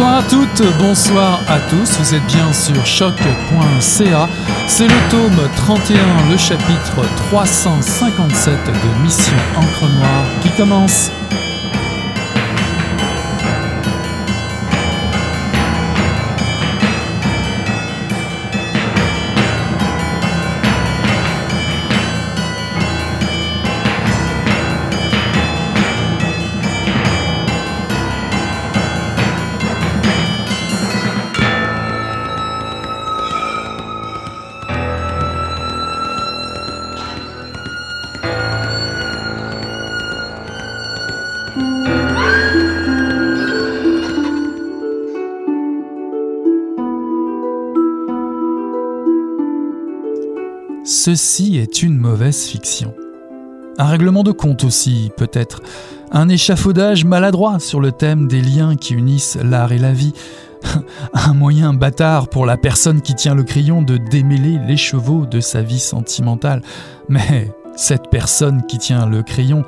Bonsoir à toutes, bonsoir à tous, vous êtes bien sur choc.ca. C'est le tome 31, le chapitre 357 de Mission Encre Noire qui commence. Ceci est une mauvaise fiction. Un règlement de compte aussi, peut-être. Un échafaudage maladroit sur le thème des liens qui unissent l'art et la vie. Un moyen bâtard pour la personne qui tient le crayon de démêler les chevaux de sa vie sentimentale. Mais cette personne qui tient le crayon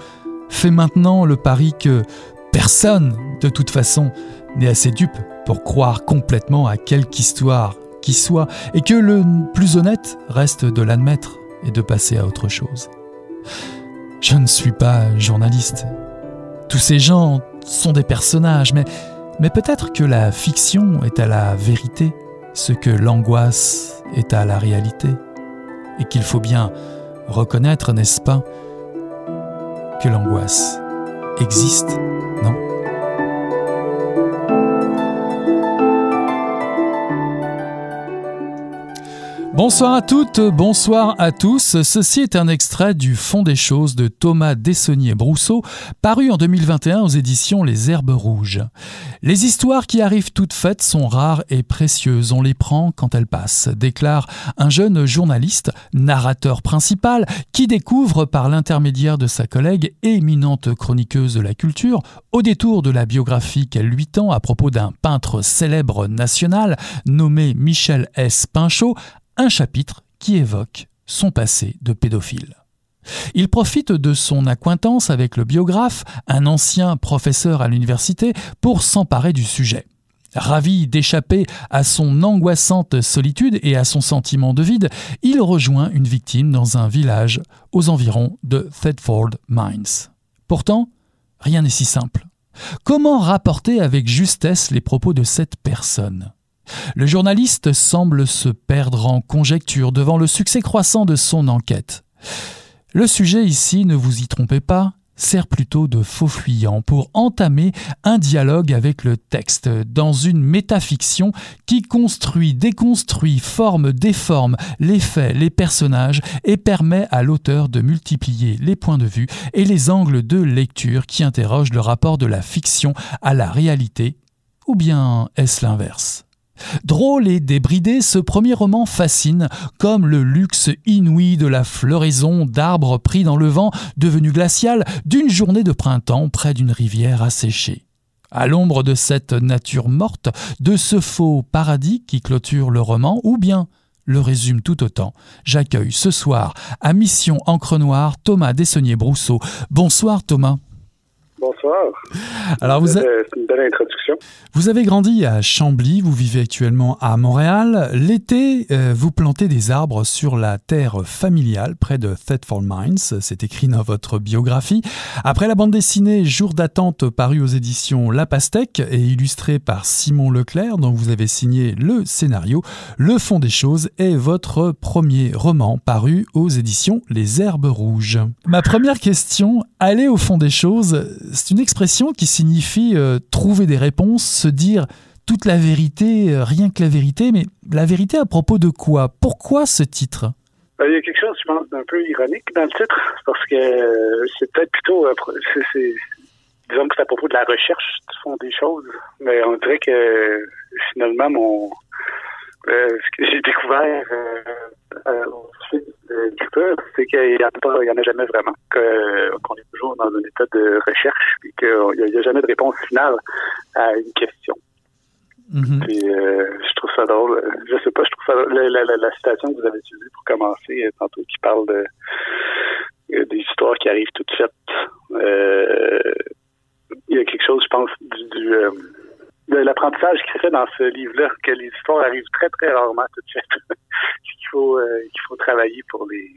fait maintenant le pari que personne, de toute façon, n'est assez dupe pour croire complètement à quelque histoire qui soit, et que le plus honnête reste de l'admettre et de passer à autre chose. Je ne suis pas journaliste. Tous ces gens sont des personnages, mais, mais peut-être que la fiction est à la vérité, ce que l'angoisse est à la réalité, et qu'il faut bien reconnaître, n'est-ce pas, que l'angoisse existe, non? Bonsoir à toutes, bonsoir à tous. Ceci est un extrait du Fond des choses de Thomas Dessonnier-Brousseau, paru en 2021 aux éditions Les Herbes Rouges. Les histoires qui arrivent toutes faites sont rares et précieuses. On les prend quand elles passent, déclare un jeune journaliste, narrateur principal, qui découvre par l'intermédiaire de sa collègue, éminente chroniqueuse de la culture, au détour de la biographie qu'elle lui tend à propos d'un peintre célèbre national nommé Michel S. Pinchot, un chapitre qui évoque son passé de pédophile. Il profite de son acquaintance avec le biographe, un ancien professeur à l'université, pour s'emparer du sujet. Ravi d'échapper à son angoissante solitude et à son sentiment de vide, il rejoint une victime dans un village aux environs de Thetford Mines. Pourtant, rien n'est si simple. Comment rapporter avec justesse les propos de cette personne? Le journaliste semble se perdre en conjecture devant le succès croissant de son enquête. Le sujet ici, ne vous y trompez pas, sert plutôt de faux fuyant pour entamer un dialogue avec le texte dans une métafiction qui construit, déconstruit, forme, déforme les faits, les personnages et permet à l'auteur de multiplier les points de vue et les angles de lecture qui interrogent le rapport de la fiction à la réalité, ou bien est-ce l'inverse? Drôle et débridé, ce premier roman fascine, comme le luxe inouï de la floraison d'arbres pris dans le vent, devenu glacial, d'une journée de printemps près d'une rivière asséchée. À l'ombre de cette nature morte, de ce faux paradis qui clôture le roman, ou bien le résume tout autant. J'accueille ce soir à Mission Encre Noire Thomas Dessonnier-Brousseau. Bonsoir Thomas. Bonsoir. Alors vous C'est une belle introduction. Vous avez grandi à Chambly, vous vivez actuellement à Montréal. L'été, euh, vous plantez des arbres sur la terre familiale près de Thetford Mines. C'est écrit dans votre biographie. Après la bande dessinée Jour d'attente parue aux éditions La Pastèque et illustrée par Simon Leclerc, dont vous avez signé le scénario, Le fond des choses est votre premier roman paru aux éditions Les Herbes Rouges. Ma première question, aller au fond des choses, c'est une expression qui signifie euh, trouver des réponses, se dire toute la vérité, euh, rien que la vérité, mais la vérité à propos de quoi? Pourquoi ce titre? Ben, Il y a quelque chose, je pense, d'un peu ironique dans le titre, parce que euh, c'est peut-être plutôt, disons que c'est à propos de la recherche du fond des choses, mais on dirait que finalement, mon, euh, ce que j'ai découvert euh, euh, au fil de l'écriture, c'est qu'il n'y en, a pas- il y en a jamais vraiment, qu'on est toujours dans un état de recherche, et qu'il n'y a, jamais de réponse finale à une question. Mhm. Puis euh, je trouve ça drôle. Euh, Je sais pas, je trouve ça drôle. La, la, la, la citation que vous avez utilisée pour commencer euh, tantôt qui parle de euh, des histoires qui arrivent toutes faites. Euh, il y a quelque chose, je pense, du, du, euh, l'apprentissage qui se fait dans ce livre-là, que les histoires arrivent très, très rarement tout de suite. qu'il faut, euh, qu'il faut travailler pour les,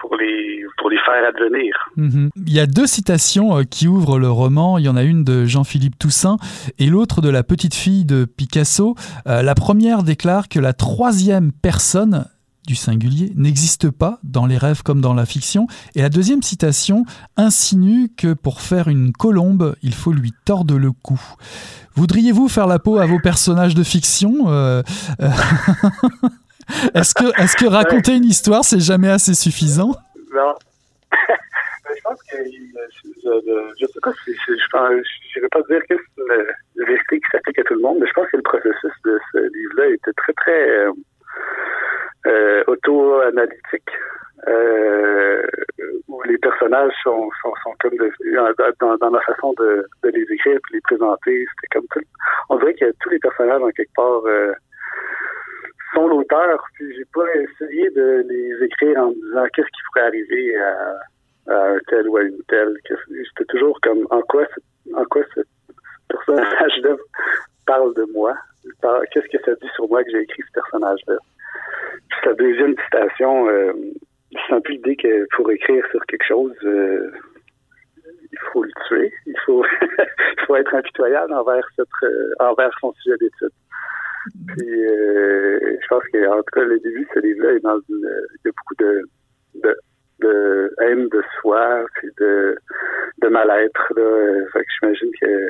pour les, pour les faire advenir. Mhm. Il y a deux citations euh, qui ouvrent le roman. Il y en a une de Jean-Philippe Toussaint et l'autre de la petite fille de Picasso. Euh, la première déclare que la troisième personne du singulier n'existe pas dans les rêves comme dans la fiction. Et la deuxième citation insinue que pour faire une colombe, il faut lui tordre le cou. Voudriez-vous faire la peau à vos personnages de fiction euh, euh, Est-ce que, est que raconter une histoire, c'est jamais assez suffisant? Non. je je, sais pas si je ne vais pas dire que c'est une qui s'applique à tout le monde, mais je pense que le processus de ce livre-là était très très euh, euh, auto-analytique, euh, où les personnages sont, comme dans, dans, la façon de, les écrire et les présenter. C'était comme tout. On dirait que tous les personnages, en quelque part, euh, sont l'auteur, puis j'ai pas essayé de les écrire en me disant qu'est-ce qui pourrait arriver à, à, un tel ou à une telle. C'était toujours comme en quoi, en quoi ce personnage-là parle de moi? Qu'est-ce que ça dit sur moi que j'ai écrit ce personnage-là? Sa deuxième citation, euh, c'est un peu l'idée que pour écrire sur quelque chose, euh, il faut le tuer. Il faut, il faut être impitoyable envers, cette, euh, envers son sujet d'étude. Puis, euh, je pense qu'en tout cas, le début de ce livre-là il y a beaucoup de, de, haine de soi, puis de, mal-être. Fait que j'imagine que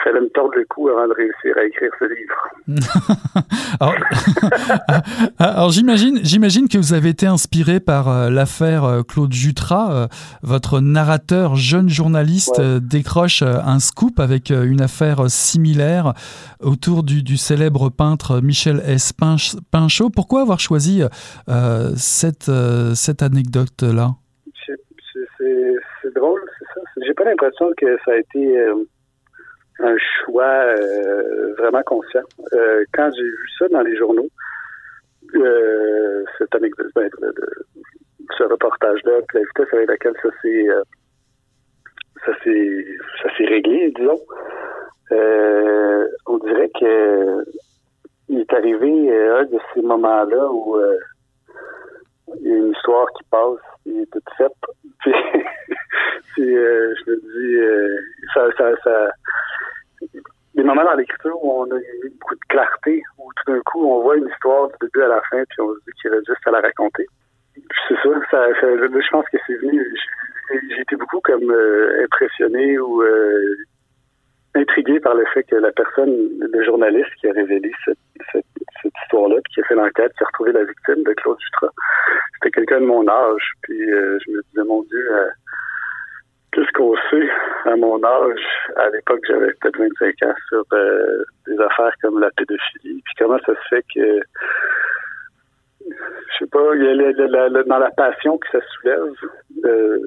il fallait me tordre le cou avant de réussir à écrire ce livre. alors, j'imagine, j'imagine que vous avez été inspiré par euh, l'affaire euh, Claude Jutras. Euh, votre narrateur, jeune journaliste, décroche un scoop avec une affaire similaire autour du, célèbre peintre Michel S. Pinchot. Pourquoi avoir choisi cette, cette anecdote-là? C'est drôle. J'ai pas l'impression que ça a été un choix euh, vraiment conscient. Euh, quand j'ai vu ça dans les journaux, euh, cette anecdote, ben, ce reportage-là, la vitesse avec laquelle ça s'est ça s'est ça s'est réglé, disons. on dirait que il est arrivé un de ces moments-là où il y a une histoire qui passe, il est toute faite. Puis, puis je me dis, ça, ça, ça, des moments dans l'écriture où on a eu beaucoup de clarté, où tout d'un coup, on voit une histoire du début à la fin, puis on se dit qu'il reste juste à la raconter. C'est ça, ça, je pense que c'est venu. J'ai été beaucoup comme euh, impressionné ou euh, intrigué par le fait que la personne, le journaliste qui a révélé cette, cette, histoire-là, puis qui a fait l'enquête, qui a retrouvé la victime de Claude Jutras, c'était quelqu'un de mon âge. Puis euh, je me disais, mon Dieu, Qu'est-ce qu'on sait à mon âge, à l'époque j'avais peut-être 25 ans, sur euh, des affaires comme la pédophilie, puis comment ça se fait que je sais pas, il y a dans la passion que ça soulève, euh,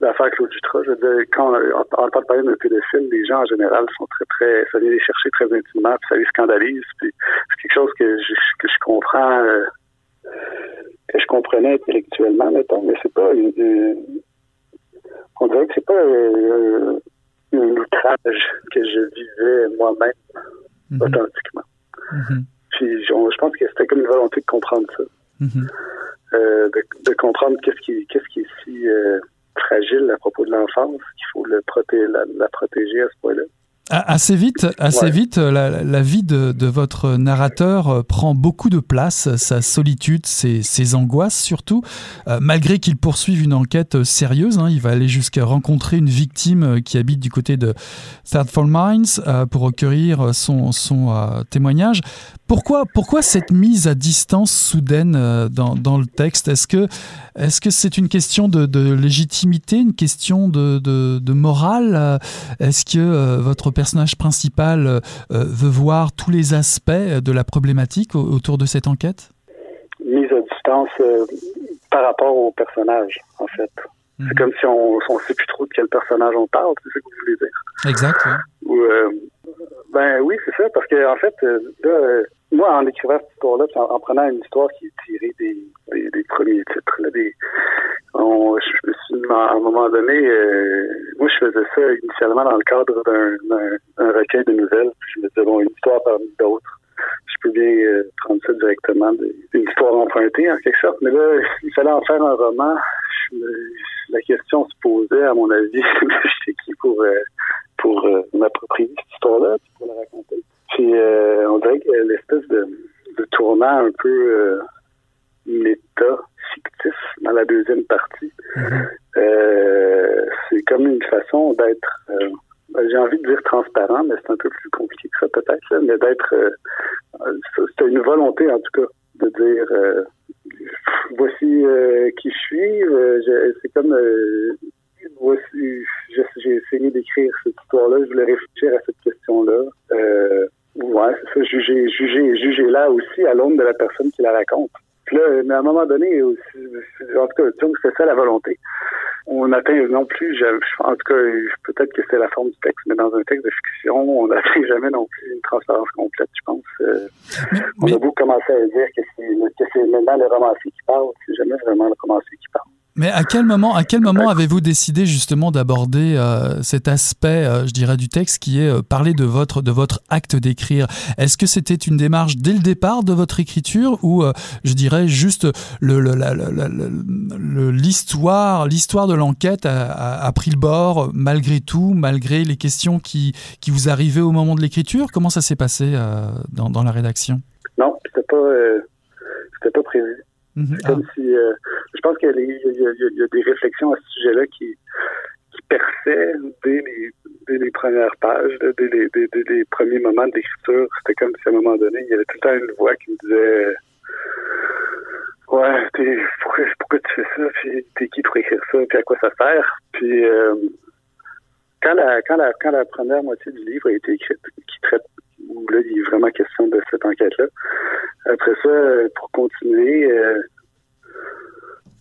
l'affaire Claude Jutras, je veux dire, quand on entend parler d'un pédophile, les gens en général sont très très, ça vient les chercher très intimement, puis ça les scandalise, puis c'est quelque chose que je, que je comprends, euh, que je comprenais intellectuellement, mettons, mais c'est pas une on dirait que c'est pas euh, un outrage que je vivais moi-même mhm. authentiquement. Mhm. Puis je pense que c'était comme une volonté de comprendre ça. Mhm. Euh, de, comprendre qu'est-ce qui, qu'est-ce qui est si euh, fragile à propos de l'enfance qu'il faut le protéger, la protéger à ce point-là. Assez vite, assez vite, la, vie de, votre narrateur euh, prend beaucoup de place, sa solitude, ses, ses angoisses surtout, euh, malgré qu'il poursuive une enquête euh, sérieuse. Hein, il va aller jusqu'à rencontrer une victime qui habite du côté de Thirdfall Mines pour recueillir son, son témoignage. Pourquoi, pourquoi cette mise à distance soudaine dans, dans le texte? Est-ce que c'est une question de, de, légitimité, une question de, de, de morale? Est-ce que votre personnage principal euh, euh, veut voir tous les aspects de la problématique autour de cette enquête? Mise à distance euh, par rapport au personnage, en fait. C'est mhm. comme si on ne sait plus trop de quel personnage on parle, c'est ça que vous voulez dire? Exact. Euh, ben oui, c'est ça, parce que en fait, euh, là, moi, en écrivant cette histoire-là, en, prenant une histoire qui est tirée des, des, premiers titres, là, des, on, je me suis à un moment donné, moi je faisais ça initialement dans le cadre d'un recueil de nouvelles. Puis je me disais bon, une histoire parmi d'autres je peux bien euh, prendre ça directement d'une histoire empruntée en quelque sorte. Mais là, il fallait en faire un roman. la question se posait, à mon avis, j'étais qui pour euh, pour euh, m'approprier cette histoire-là, pour la raconter. Puis on dirait que l'espèce de, de tournant un peu méta fictif dans la deuxième partie, mm-hmm. c'est comme une façon d'être ben, j'ai envie de dire transparent, mais c'est un peu plus compliqué que ça peut-être, mais d'être, euh, c'était une volonté en tout cas de dire, euh, voici euh, qui je suis. c'est comme, voici, j'ai essayé d'écrire cette histoire-là, je voulais réfléchir à cette question-là. Ouais, c'est ça, juger, juger, juger là aussi à l'ombre de la personne qui la raconte. Puis là, mais à un moment donné, aussi, en tout cas, c'est ça la volonté on atteint non plus, en tout cas, peut-être que c'est la forme du texte, mais dans un texte de fiction, on n'atteint jamais non plus une transparence complète, je pense. Euh, on a beaucoup commencé à dire que c'est maintenant le romancier qui parle, c'est jamais vraiment le romancier qui parle. Mais à quel moment, à quel moment avez-vous décidé justement d'aborder euh, cet aspect, euh, je dirais, du texte qui est euh, parler de votre de votre acte d'écrire? Est-ce que c'était une démarche dès le départ de votre écriture ou, je dirais, juste le, l'histoire l'histoire de l'enquête a, a, pris le bord malgré tout, malgré les questions qui qui vous arrivaient au moment de l'écriture? Comment ça s'est passé dans, dans, la rédaction? Non, c'était pas c'était pas prévu. Mhm. comme ah. si, euh, je pense qu'il y, a des réflexions à ce sujet-là qui, qui perçaient dès les, dès les premières pages, dès les, dès, les premiers moments d'écriture. C'était comme si à un moment donné, il y avait tout le temps une voix qui me disait Ouais, pourquoi, pourquoi tu fais ça? Puis t'es qui pour écrire ça? Puis à quoi ça sert? Puis euh, quand la quand la quand la première moitié du livre a été écrite, qui traite où là, il est vraiment question de cette enquête-là. Après ça, pour continuer, euh,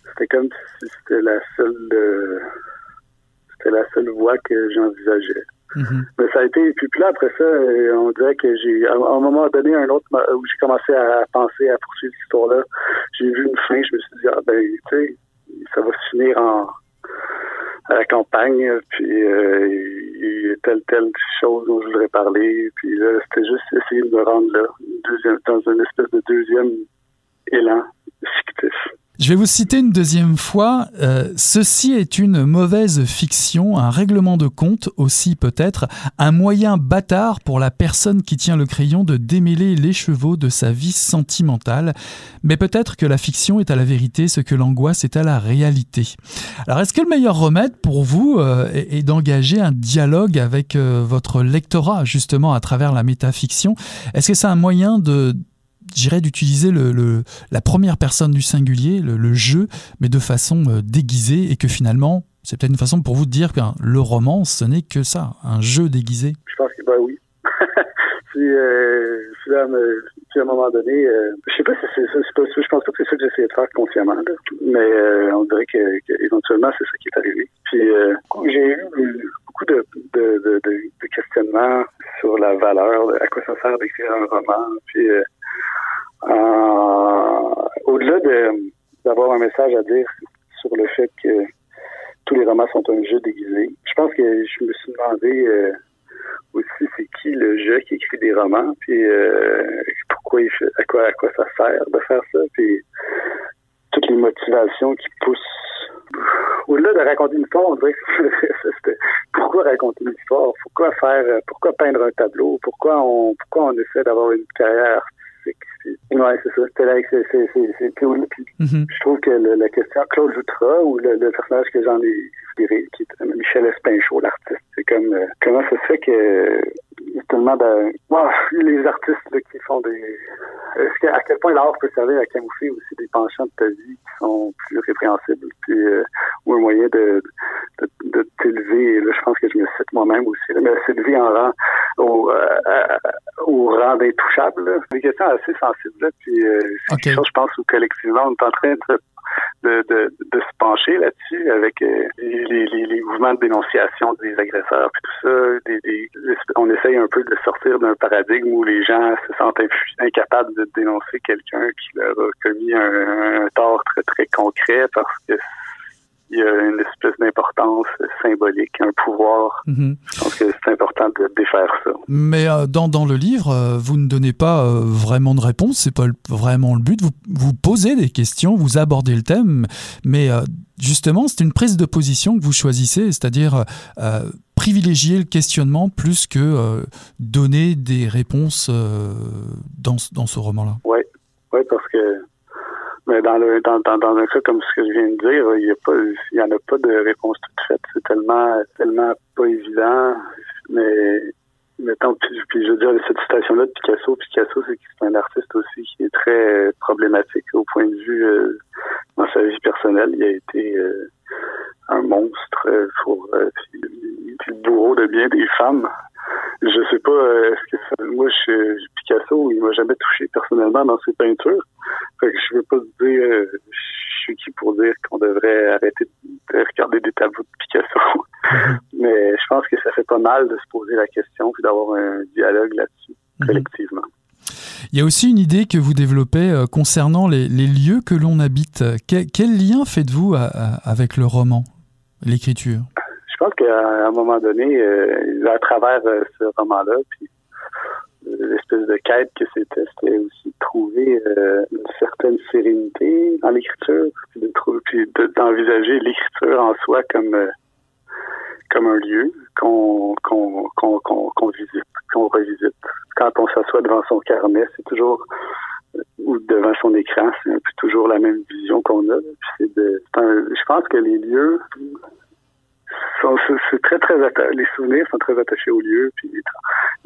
c'était comme si c'était la seule euh, c'était la seule voie que j'envisageais. Mm-hmm. Mais ça a été, puis, puis là, après ça, euh, on dirait que j'ai, à, un moment donné, un autre, où j'ai commencé à penser à poursuivre cette histoire-là, j'ai vu une fin, je me suis dit, ah ben, tu sais, ça va se finir en, à la campagne, puis euh, il y a telle, telle chose dont je voudrais parler, puis là, c'était juste essayer de me rendre là, dans une espèce de deuxième élan fictif. Je vais vous citer une deuxième fois. Euh, ceci est une mauvaise fiction, un règlement de compte aussi peut-être, un moyen bâtard pour la personne qui tient le crayon de démêler les chevaux de sa vie sentimentale. Mais peut-être que la fiction est à la vérité ce que l'angoisse est à la réalité. Alors est-ce que le meilleur remède pour vous euh, est, d'engager un dialogue avec euh, votre lectorat justement à travers la métafiction? Est-ce que c'est un moyen de j'irais d'utiliser le, la première personne du singulier, le, jeu, mais de façon euh, déguisée et que finalement, c'est peut-être une façon pour vous de dire que le roman, ce n'est que ça, un jeu déguisé. Je pense que bah oui. puis, euh, à un moment donné, euh, je sais pas si c'est je pense que c'est ça que j'essayais de faire consciemment, mais euh, on dirait que, éventuellement c'est ça qui est arrivé. Puis j'ai eu beaucoup de, de, questionnements sur la valeur, à quoi ça sert d'écrire un roman, puis euh, au-delà de, d'avoir un message à dire sur le fait que tous les romans sont un jeu déguisé, je pense que je me suis demandé euh, aussi c'est qui le jeu qui écrit des romans, puis euh, pourquoi il fait, à quoi à quoi ça sert de faire ça, puis toutes les motivations qui poussent. Au-delà de raconter une histoire, on dirait que pourquoi raconter une histoire, pourquoi faire, pourquoi peindre un tableau, pourquoi on pourquoi on essaie d'avoir une carrière Ouais, c'est ça. C'était là, c'est, c'est, c'est, mm-hmm. Je trouve que la question Claude Joutra ou le, personnage que j'en ai inspiré, qui est Michel Espinchot, l'artiste, c'est comme euh, comment ça se fait que a tellement de les artistes là, qui font des est-ce que, à quel point l'art peut servir à camoufler aussi des penchants de ta vie qui sont plus répréhensibles, puis euh, ou un moyen de, de, de t'élever. Là, je pense que je me cite moi-même aussi, là, mais s'élever en rang au, euh, au rang d'intouchable. C'est une question assez sensible. Là, puis euh, c'est quelque chose, je pense, où collectivement, on est en train de de, de, de se pencher là-dessus avec euh, les, les, les, mouvements de dénonciation des agresseurs puis tout ça. Des, des, on essaye un peu de sortir d'un paradigme où les gens se sentent incapables de dénoncer quelqu'un qui leur a commis un, un tort très très concret parce que il y a une espèce d'importance symbolique, un pouvoir. Mhm. Je pense que c'est important de défaire ça. Mais euh, dans, dans le livre, euh, vous ne donnez pas euh, vraiment de réponse, c'est pas vraiment le but. Vous, vous posez des questions, vous abordez le thème, mais justement, c'est une prise de position que vous choisissez, c'est-à-dire privilégier le questionnement plus que donner des réponses dans, dans ce roman-là. Oui, ouais, parce que mais dans le dans, dans, un cas comme ce que je viens de dire, il y a pas il en a pas de réponse toute faite. C'est tellement tellement pas évident. Mais mettons, puis, puis je veux dire cette citation-là de Picasso, Picasso, c'est un artiste aussi qui est très problématique au point de vue euh, dans sa vie personnelle. Il a été euh, un monstre pour euh, le bourreau de bien des femmes. Je sais pas, est-ce que moi, je, Picasso, il m'a jamais touché personnellement dans ses peintures. Fait que je veux pas dire, euh, je suis qui pour dire qu'on devrait arrêter de regarder des tableaux de Picasso. Mhm. Mais je pense que ça fait pas mal de se poser la question puis d'avoir un dialogue là-dessus, mhm. collectivement. Il y a aussi une idée que vous développez euh, concernant les, lieux que l'on habite. quel lien faites-vous avec le roman, l'écriture? Je pense qu'à un moment donné, euh, à travers ce roman-là, puis l'espèce de quête que c'était, c'était aussi de trouver euh, une certaine sérénité dans l'écriture, puis de puis d'envisager l'écriture en soi comme euh, comme un lieu qu'on qu'on qu'on qu'on visite, qu'on revisite. Quand on s'assoit devant son carnet, c'est toujours euh, ou devant son écran, c'est un toujours la même vision qu'on a. c'est de, je pense que les lieux c'est très très les souvenirs sont très attachés aux lieux puis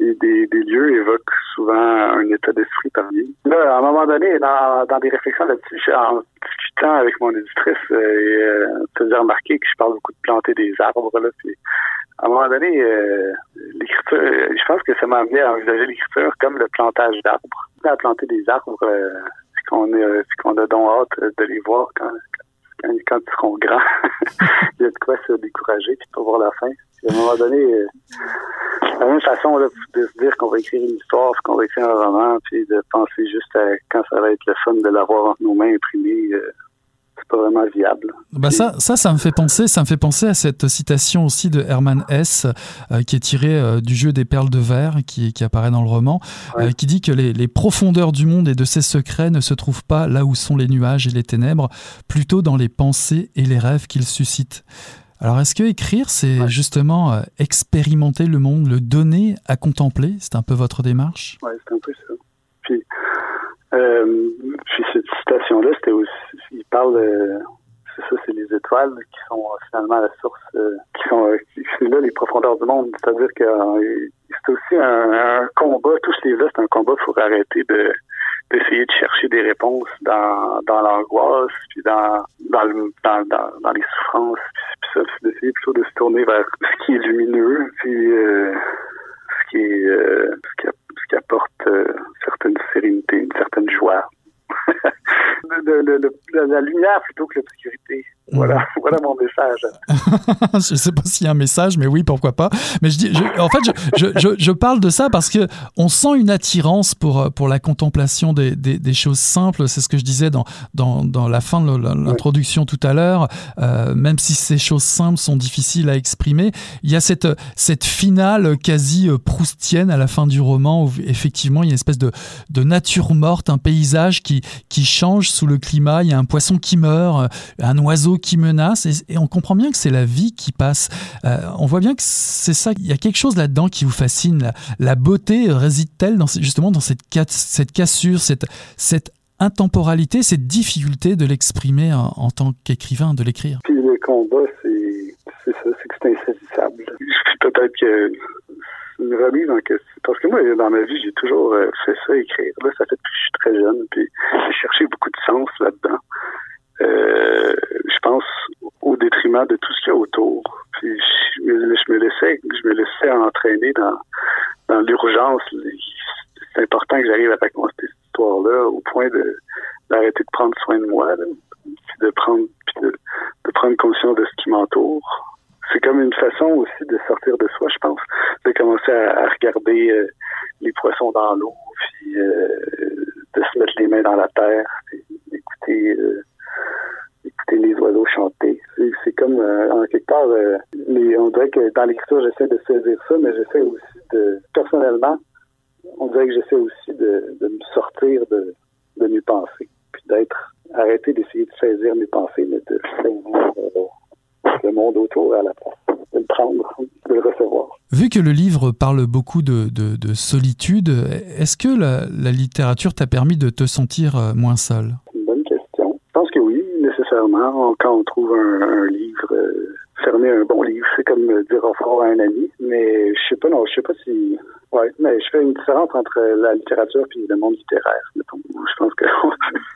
des, des lieux évoquent souvent un état d'esprit parmi. Là, à un moment donné, dans, dans des réflexions là-dessus, en discutant avec mon éditrice, euh, et, euh, faisait remarquer que je parle beaucoup de planter des arbres là. Puis, à un moment donné, euh, l'écriture, je pense que ça m'a amené à envisager l'écriture comme le plantage d'arbres. À planter des arbres, euh, qu'on qu'on a donc hâte de les voir quand, ils seront grands, il y a de quoi se décourager puis pour voir la fin. à un moment donné, euh, la même façon de se dire qu'on va écrire une histoire, qu'on va écrire un roman, puis de penser juste à quand ça va être le fun de l'avoir entre nos mains imprimé. Euh, c'est pas vraiment viable. Bah ça, ça, ça me fait penser, ça me fait penser à cette citation aussi de Hermann Hesse, euh, qui est tirée euh, du jeu des perles de verre, qui, qui apparaît dans le roman, euh, qui dit que les, les, profondeurs du monde et de ses secrets ne se trouvent pas là où sont les nuages et les ténèbres, plutôt dans les pensées et les rêves qu'ils suscitent. Alors, est-ce que écrire, c'est justement expérimenter le monde, le donner à contempler? C'est un peu votre démarche? Oui, c'est un peu ça. Puis, euh, puis cette citation-là, c'était aussi, il parle, c'est ça, c'est les étoiles qui sont finalement la source, euh, qui sont, euh, c'est là les profondeurs du monde. C'est-à-dire que c'est aussi un, combat, tout ce livre-là, c'est un combat pour arrêter de d'essayer de chercher des réponses dans, dans l'angoisse, puis dans, dans, dans, dans, les souffrances, puis, ça, d'essayer plutôt de se tourner vers ce qui est lumineux, puis ce qui est ce qui, ce apporte certaine sérénité, une certaine joie. la lumière plutôt que l'obscurité. Voilà, voilà mon message. je ne sais pas s'il y a un message, mais oui, pourquoi pas. Mais je dis, en fait, je, je, je, parle de ça parce que on sent une attirance pour, pour la contemplation des, des, des choses simples. C'est ce que je disais dans, dans, dans la fin de l'introduction tout à l'heure. Euh, même si ces choses simples sont difficiles à exprimer, il y a cette, cette finale quasi euh, proustienne à la fin du roman où effectivement il y a une espèce de, de nature morte, un paysage qui, qui change sous le climat. Il y a un poisson qui meurt, un oiseau qui menace, et, on comprend bien que c'est la vie qui passe. Euh, on voit bien que c'est ça. Il y a quelque chose là-dedans qui vous fascine. La, beauté réside-t-elle justement dans cette, cette cassure, cette, cette intemporalité, cette difficulté de l'exprimer en, tant qu'écrivain, de l'écrire? Puis le combat, c'est ça, c'est que c'est insaisissable. Peut-être que une remise en question. Parce que moi, dans ma vie, j'ai toujours euh, fait ça, écrire. Là, ça fait que je suis très jeune, puis j'ai cherché beaucoup de sens là-dedans. Euh, je pense au détriment de tout ce qu'il y a autour. Puis je me, laissais, je me laissais entraîner dans, dans l'urgence. C'est important que j'arrive à raconter cette histoire-là au point de d'arrêter de prendre soin de moi. de prendre de, prendre conscience de ce qui m'entoure. C'est comme une façon aussi de sortir de soi, je pense, de commencer à, regarder euh, les poissons dans l'eau, puis euh, de se mettre les mains dans la terre, d'écouter écouter les oiseaux chanter. C'est comme en quelque part, on dirait que dans l'écriture j'essaie de saisir ça, mais j'essaie aussi de personnellement on dirait que j'essaie aussi de, me sortir de, mes pensées, puis d'être arrêté d'essayer de saisir mes pensées, mais de saisir euh, le monde autour à la place, de le prendre, de le recevoir. Vu que le livre parle beaucoup de, solitude, est-ce que la, littérature t'a permis de te sentir euh, moins seul Une bonne question. Je pense que oui, nécessairement. Quand on trouve un, livre euh, fermé, un bon livre, c'est comme dire au revoir à un ami. Mais je sais pas, non, je sais pas si oui, mais je fais une différence entre la littérature et le monde littéraire. Je pense que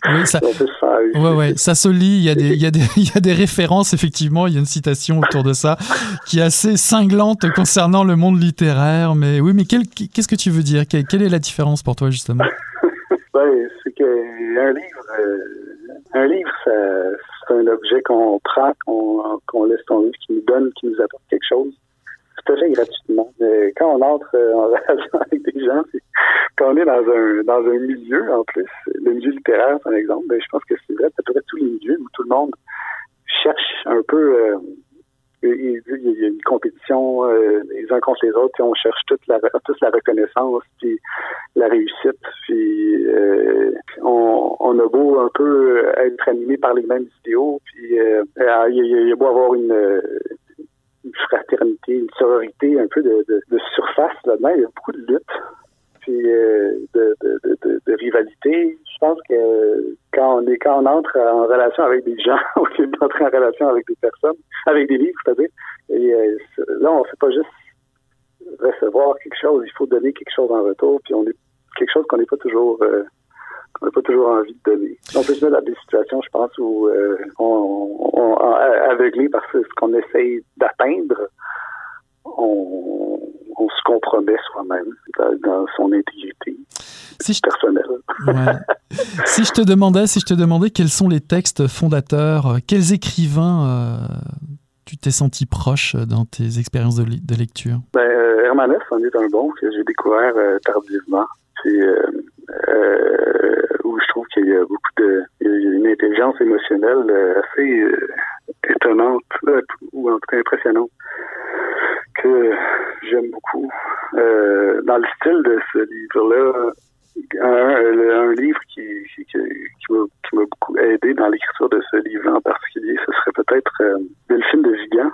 oui, ça, ouais, ouais, ça se lit. Il y, a des, il, y a des, il y a des références, effectivement. Il y a une citation autour de ça qui est assez cinglante concernant le monde littéraire. Mais oui, mais qu'est-ce que tu veux dire? Quelle, est la différence pour toi, justement? Ouais, C'est qu'un livre, euh, un livre, c'est un objet qu'on prend, qu'on laisse tomber, qui nous donne, qui nous apporte quelque chose tout à fait gratuitement. Mais quand on entre euh, en relation avec des gens, quand on est dans un dans un milieu en plus, le milieu littéraire par exemple, ben, je pense que c'est vrai à peu près tous les milieux où tout le monde cherche un peu euh, il, y a une compétition euh, les uns contre les autres, puis on cherche toute la reconnaissance, puis la réussite, puis on, on, a beau un peu être animé par les mêmes idéaux, puis il, y a, beau avoir une fraternité, une sororité un peu de, surface là-dedans. Il y a beaucoup de lutte, euh, de, rivalité. Je pense que quand on est quand on entre en relation avec des gens, au lieu d'entrer en relation avec des personnes, avec des livres, c'est-à-dire, euh, là, on ne fait pas juste recevoir quelque chose, il faut donner quelque chose en retour, puis on est quelque chose qu'on n'est pas toujours euh, on n'a pas toujours envie de donner. On peut se mettre dans des situations, je pense, où euh, on, on, aveuglé par ce qu'on essaye d'atteindre, on, on, se compromet soi-même dans, son intégrité si personnelle. si je te demandais, si je te demandais quels sont les textes fondateurs, quels écrivains euh, tu t'es senti proche dans tes expériences de, de lecture? Ben, euh, Hermann Hesse en est un bon que j'ai découvert tardivement. C'est euh, où je trouve qu'il y a beaucoup de il y a une intelligence émotionnelle euh, assez euh, étonnante ou en tout cas impressionnante que j'aime beaucoup. dans le style de ce livre-là, un, livre qui, qui, qui, m'a beaucoup aidé dans l'écriture de ce livre en particulier, ce serait peut-être euh, Delphine de Vigan.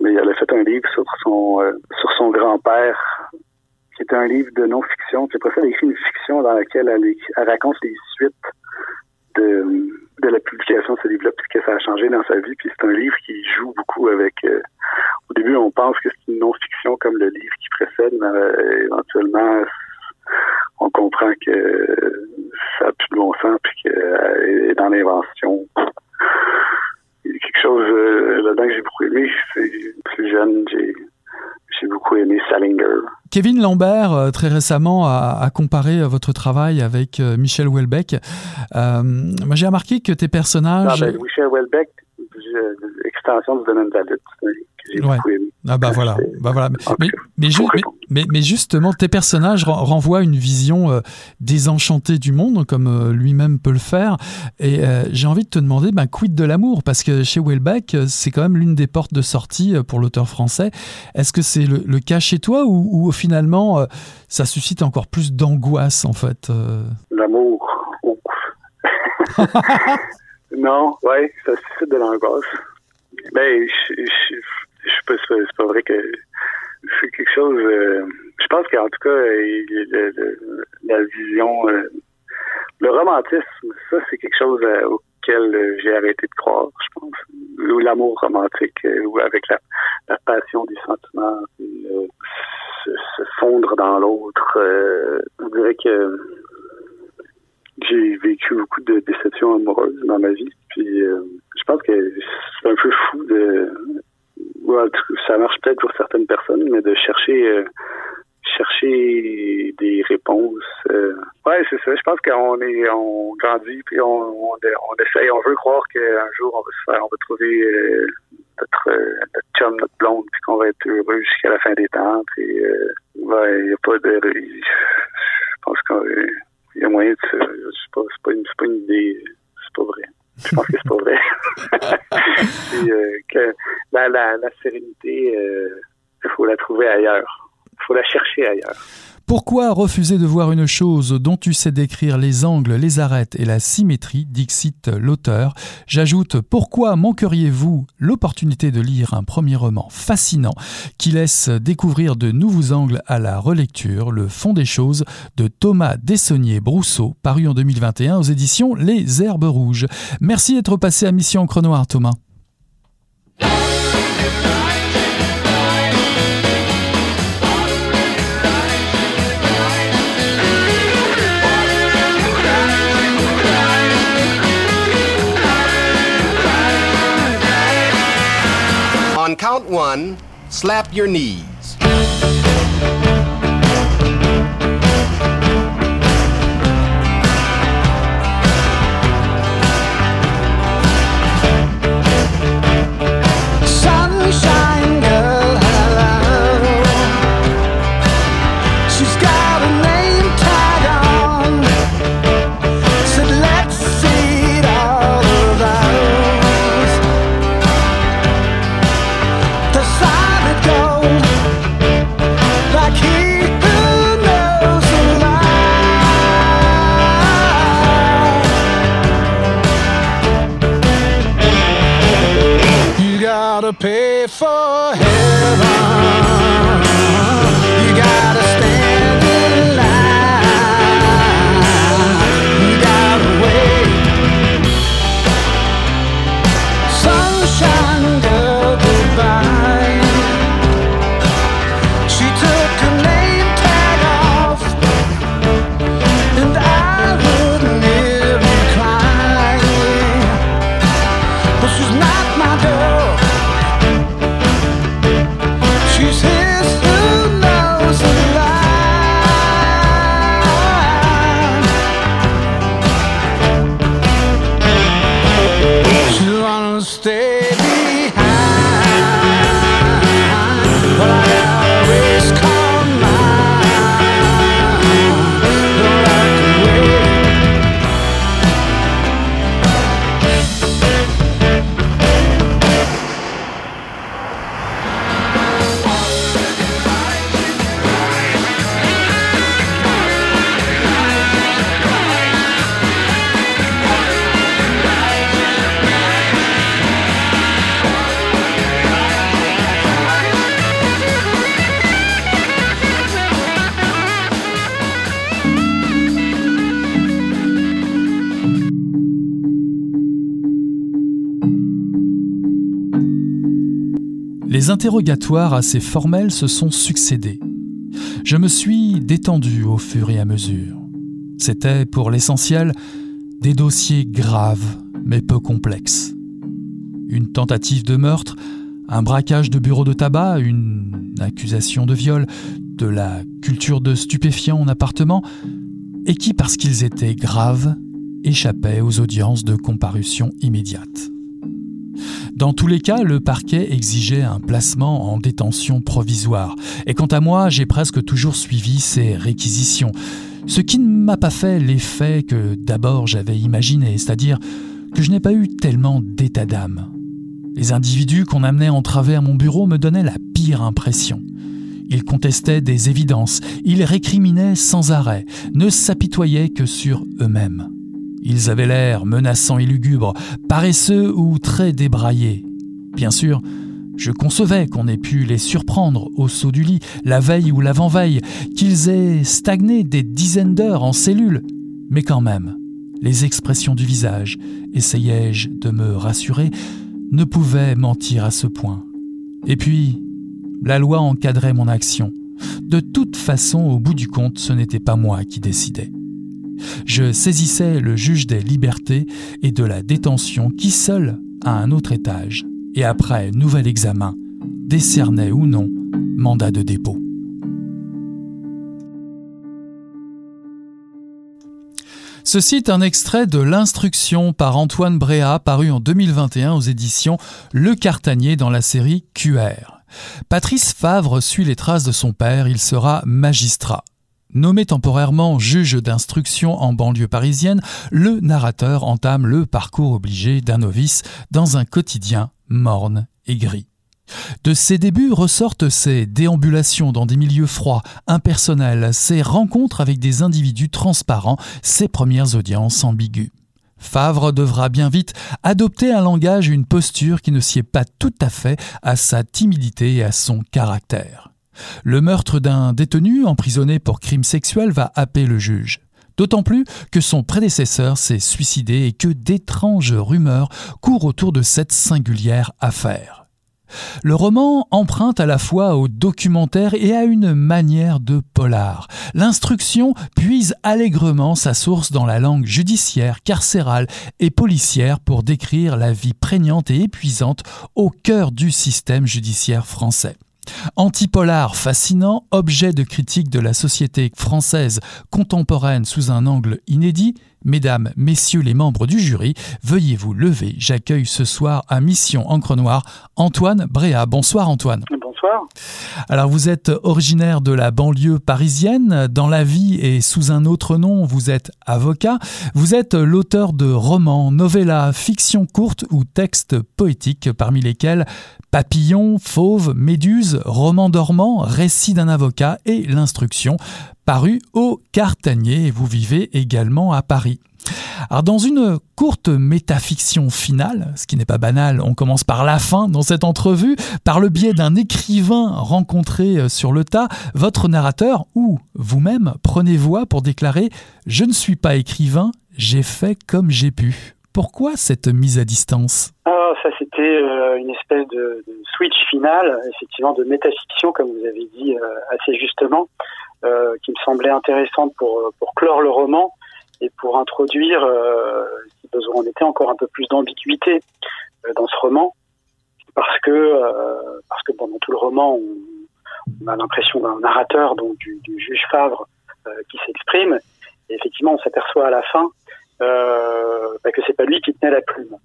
mais elle a fait un livre sur son sur son grand-père qui est un livre de non-fiction. Puis après ça, elle a écrit une dans laquelle elle, raconte les suites de, de la publication de ce livre-là, puis que ça a changé dans sa vie. Puis c'est un livre qui joue beaucoup avec... Euh, au début, on pense que c'est une non-fiction comme le livre qui précède, mais euh, éventuellement, on comprend que ça a plus de bon sens, puis qu'elle euh, est dans l'invention. Il y a quelque chose là-dedans que j'ai beaucoup aimé. C'est plus jeune, j'ai j'ai beaucoup aimé Salinger. Kevin Lambert, euh, très récemment, a, comparé euh, votre travail avec euh, Michel Houellebecq. moi, j'ai remarqué que tes personnages... Ah, ben, Michel Houellebecq, extension du domaine de la lutte j'ai beaucoup aimé. Ah bah voilà, bah voilà. Mais, mais, mais, justement, tes personnages renvoient une vision euh, désenchantée du monde, comme euh, lui-même peut le faire. Et euh, j'ai envie de te demander, ben, quid de l'amour? Parce que chez Welbeck, c'est quand même l'une des portes de sortie pour l'auteur français. Est-ce que c'est le, cas chez toi ou, finalement ça suscite encore plus d'angoisse en fait L'amour. non, ouais, ça suscite de l'angoisse. Ben, je, je, je pas, c'est pas vrai que c'est quelque chose. Euh, je pense qu'en tout cas, la vision, euh, le romantisme, ça c'est quelque chose euh, auquel j'ai arrêté de croire, je pense. Ou l'amour romantique, ou avec la, passion du sentiment, se, fondre dans l'autre. on dirait que j'ai vécu beaucoup de déceptions amoureuses dans ma vie. Puis je pense que c'est un peu fou de ça marche peut-être pour certaines personnes, mais de chercher euh, chercher des réponses. Euh, ouais, c'est ça. Je pense qu'on est, on grandit, puis on, on, on, essaye, on veut croire qu'un jour on va se faire, on va trouver euh, notre, euh, notre chum, notre blonde, puis qu'on va être heureux jusqu'à la fin des temps. Puis, ouais, il a pas de, je pense qu'il y a moyen de, c'est pas, pas, pas une idée, c'est pas vrai. Je pense que c'est pas vrai. puis, euh, que la, la, la sérénité, euh, il faut la trouver ailleurs. Il faut la chercher ailleurs. Pourquoi refuser de voir une chose dont tu sais décrire les angles, les arêtes et la symétrie dixit l'auteur? J'ajoute pourquoi manqueriez-vous l'opportunité de lire un premier roman fascinant qui laisse découvrir de nouveaux angles à la relecture, Le fond des choses de Thomas Dessonnier-Brousseau, paru en 2021 aux éditions Les Herbes Rouges. Merci d'être passé à Mission Chronoir, Thomas. One, slap your knees. Les interrogatoires assez formels se sont succédés. Je me suis détendu au fur et à mesure. C'était, pour l'essentiel, des dossiers graves, mais peu complexes. Une tentative de meurtre, un braquage de bureau de tabac, une accusation de viol, de la culture de stupéfiants en appartement, et qui, parce qu'ils étaient graves, échappaient aux audiences de comparution immédiate. Dans tous les cas, le parquet exigeait un placement en détention provisoire. Et quant à moi, j'ai presque toujours suivi ces réquisitions. Ce qui ne m'a pas fait l'effet que d'abord j'avais imaginé, c'est-à-dire que je n'ai pas eu tellement d'état d'âme. Les individus qu'on amenait entraver à mon bureau me donnaient la pire impression. Ils contestaient des évidences, ils récriminaient sans arrêt, ne s'apitoyaient que sur eux-mêmes. Ils avaient l'air menaçants et lugubres, paresseux ou très débraillés. Bien sûr, je concevais qu'on ait pu les surprendre au saut du lit, la veille ou l'avant-veille, qu'ils aient stagné des dizaines d'heures en cellule. Mais quand même, les expressions du visage, essayai-je de me rassurer, ne pouvaient mentir à ce point. Et puis, la loi encadrait mon action. De toute façon, au bout du compte, ce n'était pas moi qui décidais. Je saisissais le juge des libertés et de la détention qui seul, à un autre étage, et après nouvel examen, décernait ou non mandat de dépôt. Ceci est un extrait de L'instruction par Antoine Bréa paru en 2021 aux éditions Le Cartanier dans la série QR. Patrice Favre suit les traces de son père, il sera magistrat. Nommé temporairement juge d'instruction en banlieue parisienne, le narrateur entame le parcours obligé d'un novice dans un quotidien morne et gris. De ses débuts ressortent ses déambulations dans des milieux froids, impersonnels, ses rencontres avec des individus transparents, ses premières audiences ambiguës. Favre devra bien vite adopter un langage et une posture qui ne sied pas tout à fait à sa timidité et à son caractère. Le meurtre d'un détenu emprisonné pour crime sexuel va happer le juge. D'autant plus que son prédécesseur s'est suicidé et que d'étranges rumeurs courent autour de cette singulière affaire. Le roman emprunte à la fois au documentaire et à une manière de polar. L'instruction puise allègrement sa source dans la langue judiciaire, carcérale et policière pour décrire la vie prégnante et épuisante au cœur du système judiciaire français. Antipolar fascinant, objet de critique de la société française contemporaine sous un angle inédit, Mesdames, Messieurs les membres du jury, veuillez vous lever. J'accueille ce soir à Mission Encre Noire Antoine Bréa. Bonsoir Antoine. Alors vous êtes originaire de la banlieue parisienne. Dans la vie et sous un autre nom, vous êtes avocat. Vous êtes l'auteur de romans, novellas, fictions courtes ou textes poétiques, parmi lesquels Papillon, Fauve, Méduse, Roman dormant, Récit d'un avocat et L'instruction, paru au Cartanier. Vous vivez également à Paris. Alors dans une courte métafiction finale, ce qui n'est pas banal, on commence par la fin dans cette entrevue, par le biais d'un écrivain rencontré euh, sur le tas, votre narrateur ou vous-même prenez voix pour déclarer ⁇ Je ne suis pas écrivain, j'ai fait comme j'ai pu ⁇ Pourquoi cette mise à distance? Ah, Ça c'était euh, une espèce de, switch final, effectivement de métafiction comme vous avez dit euh, assez justement. Qui me semblait intéressante pour, pour clore le roman et pour introduire, euh, si besoin en était, encore un peu plus d'ambiguïté euh, dans ce roman, parce que euh, parce que pendant tout le roman, on, on a l'impression d'un narrateur, donc du, du juge Favre, euh, qui s'exprime, et effectivement, on s'aperçoit à la fin euh, bah que c'est pas lui qui tenait la plume.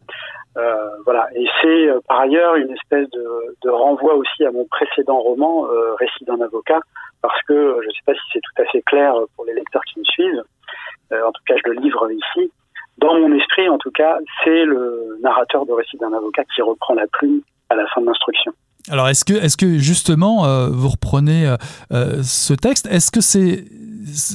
Euh, voilà, et c'est par ailleurs une espèce de, de, renvoi aussi à mon précédent roman, euh, Récit d'un avocat, parce que je ne sais pas si c'est tout à fait clair pour les lecteurs qui me suivent. Euh, en tout cas, je le livre ici. Dans mon esprit, en tout cas, c'est le narrateur de récit d'un avocat qui reprend la plume à la fin de l'instruction. Alors, est-ce que, est-ce que justement, euh, vous reprenez euh, euh ce texte Est-ce que c'est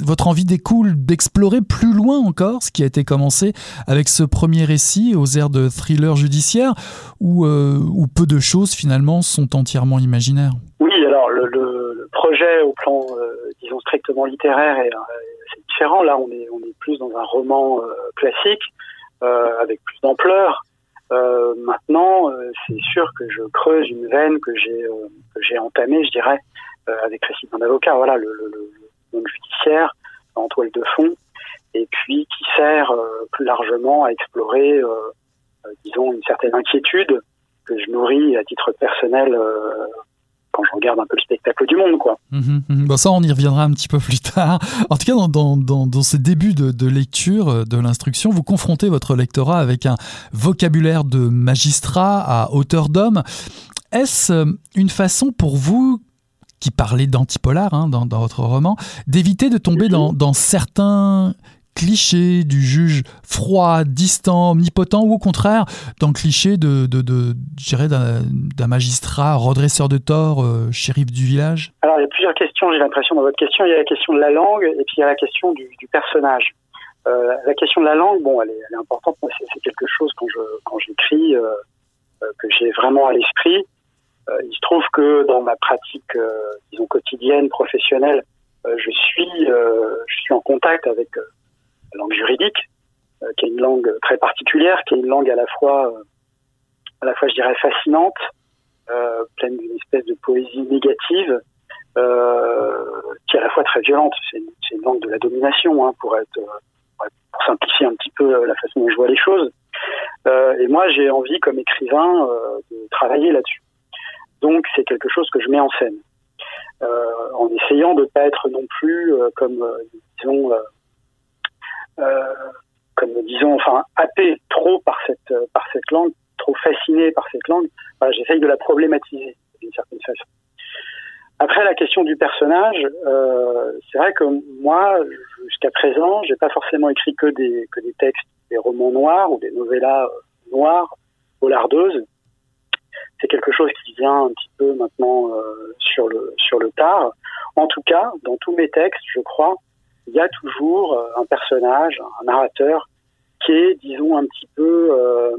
votre envie découle d'explorer plus loin encore ce qui a été commencé avec ce premier récit aux airs de thriller judiciaire, où peu de choses finalement sont entièrement imaginaires? Oui, alors le, projet au plan, disons strictement littéraire, est, c'est différent. Là, est, on est plus dans un roman classique avec plus d'ampleur. Euh, maintenant, euh, c'est sûr que je creuse une veine que j'ai euh, j'ai entamée, je dirais, avec Récit d'un avocat. Voilà, le, le, le monde judiciaire en toile de fond, et puis qui sert plus largement à explorer, disons, une certaine inquiétude que je nourris à titre personnel quand je regarde un peu le spectacle du monde. Quoi. Mmh, mmh. Bon, ça, on y reviendra un petit peu plus tard. En tout cas, dans, dans, dans, dans ces débuts de, de lecture euh, de l'instruction, vous confrontez votre lectorat avec un vocabulaire de magistrat à hauteur d'homme. Est-ce euh, une façon pour vous qui parlez d'antipolar hein, dans, dans, votre roman, d'éviter de tomber dans, dans certains cliché du juge froid, distant, omnipotent, ou au contraire, dans le cliché de, de, d'un magistrat redresseur de tort, euh, shérif du village? Alors, il y a plusieurs questions, j'ai l'impression, dans votre question. Il y a la question de la langue, et puis il y a la question du, personnage. Euh, la question de la langue, bon, elle est, importante, mais c'est, quelque chose quand, je, quand j'écris euh, que j'ai vraiment à l'esprit. Il se trouve que dans ma pratique, disons, quotidienne, professionnelle, je suis, je suis en contact avec la langue juridique, euh, qui est une langue très particulière, qui est une langue à la fois, euh, à la fois, je dirais, fascinante, euh, pleine d'une espèce de poésie négative, qui est à la fois très violente. C'est une, une, langue de la domination, hein, pour être, pour simplifier un petit peu la façon dont je vois les choses. et moi, j'ai envie, comme écrivain, de travailler là-dessus. Donc, c'est quelque chose que je mets en scène. Euh, en essayant de ne pas être non plus euh, comme, euh, disons, comme disons, enfin, happé trop par cette, par cette langue, trop fasciné par cette langue, voilà, j'essaye de la problématiser d'une certaine façon. Après la question du personnage, euh, c'est vrai que moi, jusqu'à présent, j'ai pas forcément écrit que des que des textes, des romans noirs ou des novellas euh, noirs, polardeuses. C'est quelque chose qui vient un petit peu maintenant euh, sur le sur le tard. En tout cas, dans tous mes textes, je crois, il y a toujours un personnage, un narrateur qui est, disons, un petit peu euh,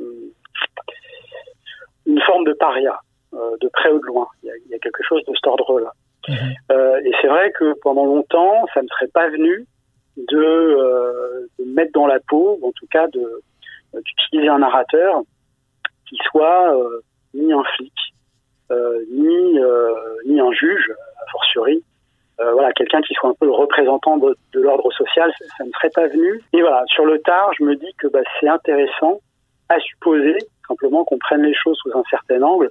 une forme de paria. Euh, de près ou de loin. Il y a, quelque chose de cet ordre-là. Mhm. Euh, et c'est vrai que pendant longtemps, ça ne serait pas venu de, euh, de mettre dans la peau, ou en tout cas de d'utiliser un narrateur qui soit ni un flic, ni ni un juge, a fortiori, voilà, quelqu'un qui soit un peu le représentant de, de l'ordre social, ça, ne serait pas venu. Et voilà, sur le tard, je me dis que bah, c'est intéressant à supposer simplement qu'on prenne les choses sous un certain angle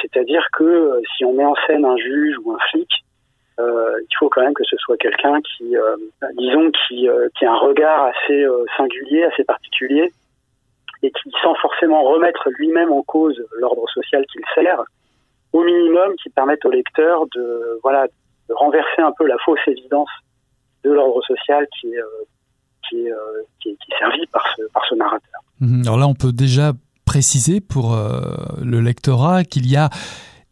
c'est-à-dire que euh, si on met en scène un juge ou un flic, euh, il faut quand même que ce soit quelqu'un qui, euh, disons, qui, qui a un regard assez singulier, assez particulier, et qui, sans forcément remettre lui-même en cause l'ordre social qu'il sert, au minimum qui permette au lecteur de, voilà, de renverser un peu la fausse évidence de l'ordre social qui est, qui est, qui est, qui est servi par ce, par ce narrateur. Mhm. Alors là, on peut déjà préciser pour euh, le lectorat qu'il y a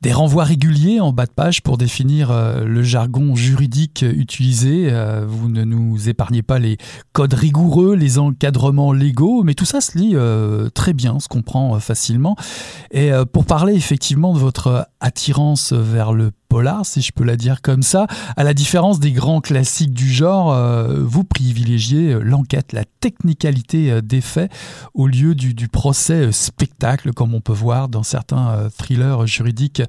des renvois réguliers en bas de page pour définir euh, le jargon juridique utilisé. Euh, vous ne nous épargnez pas les codes rigoureux, les encadrements légaux, mais tout ça se lit très bien, se comprend facilement. Et pour parler effectivement de votre attirance vers le polar, si je peux la dire comme ça. À la différence des grands classiques du genre, euh, vous privilégiez euh, l'enquête, la technicalité euh, des faits au lieu du, procès spectacle, comme on peut voir dans certains thrillers juridiques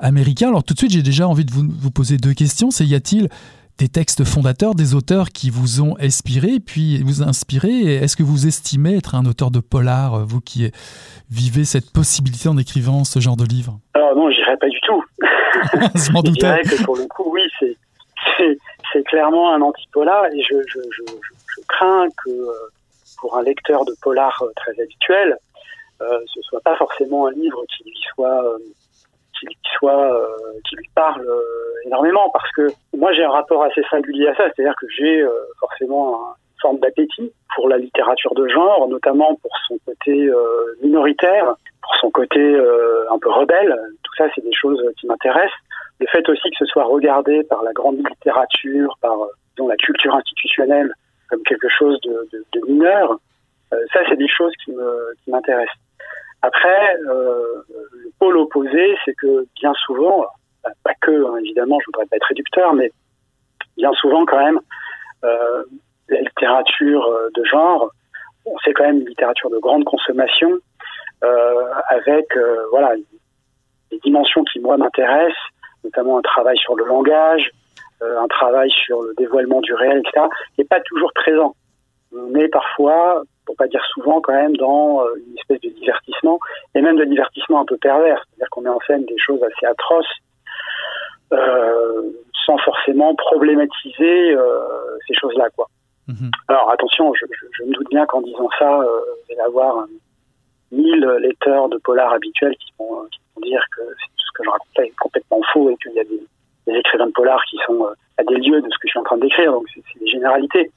américains. Alors tout de suite, j'ai déjà envie de vous, vous poser deux questions. C'est y a-t-il des textes fondateurs, des auteurs qui vous ont inspiré, puis vous inspiré. Est-ce que vous estimez être un auteur de polar, vous qui vivez cette possibilité en écrivant ce genre de livre? Alors non, j'irai pas du tout. je m'en doutais. que pour le coup, oui, c'est clairement un anti-polar et je, je, je, je, crains que euh, pour un lecteur de polar euh, très habituel, euh, ce soit pas forcément un livre qui lui soit euh, qui soit euh, lui parle énormément parce que moi j'ai un rapport assez singulier à ça, c'est-à-dire que j'ai forcément une forme d'appétit pour la littérature de genre, notamment pour son côté minoritaire, pour son côté un peu rebelle. Tout ça, c'est des choses qui m'intéressent. Le fait aussi que ce soit regardé par la grande littérature, par disons, la culture institutionnelle comme quelque chose de mineur, ça, c'est des choses qui m'intéressent. Après, euh, le pôle opposé, c'est que bien souvent, pas que, hein, évidemment, je voudrais pas être réducteur, mais bien souvent quand même, euh, la littérature euh, de genre, c'est quand même une littérature de grande consommation, euh, avec euh, voilà des dimensions qui moi m'intéressent, notamment un travail sur le langage, euh, un travail sur le dévoilement du réel, etc., n'est pas toujours présent. On est parfois pour pas dire souvent quand même, dans euh, une espèce de divertissement, et même de divertissement un peu pervers, c'est-à-dire qu'on met en scène des choses assez atroces, euh, sans forcément problématiser euh, ces choses-là, quoi. Mhm. Alors attention, je, je, je, me doute bien qu'en disant ça, euh, il va y avoir mille lecteurs de polar habituels qui vont, qui vont dire que tout ce que je racontais est complètement faux et qu'il y a des, des, écrivains de polar qui sont à des lieux de ce que je suis en train de décrire, donc c'est des généralités.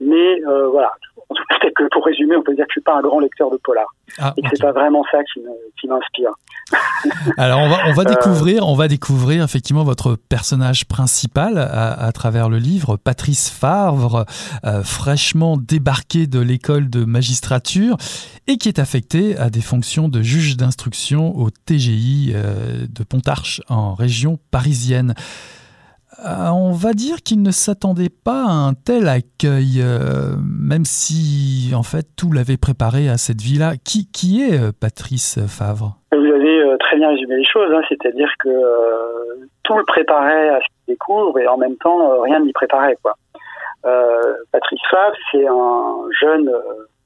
Mais voilà, peut-être que pour résumer, on peut dire que je suis pas un grand lecteur de polar ah, et que c'est pas vraiment ça qui m'inspire. Alors on va, on va euh, découvrir, on va découvrir effectivement votre personnage principal à, à travers le livre, Patrice Favre, euh, fraîchement débarqué de l'école de magistrature et qui est affecté à des fonctions de juge d'instruction au TGI euh, de Pontarche en région parisienne. Euh, on va dire qu'il ne s'attendait pas à un tel accueil, euh, même si en fait tout l'avait préparé à cette vie-là. Qui, qui est euh, Patrice Favre? Vous avez très bien résumé les choses, hein, c'est-à-dire que tout le préparait à ce qu'il découvre et en même temps rien n'y préparait. Quoi. Patrice Favre, c'est un jeune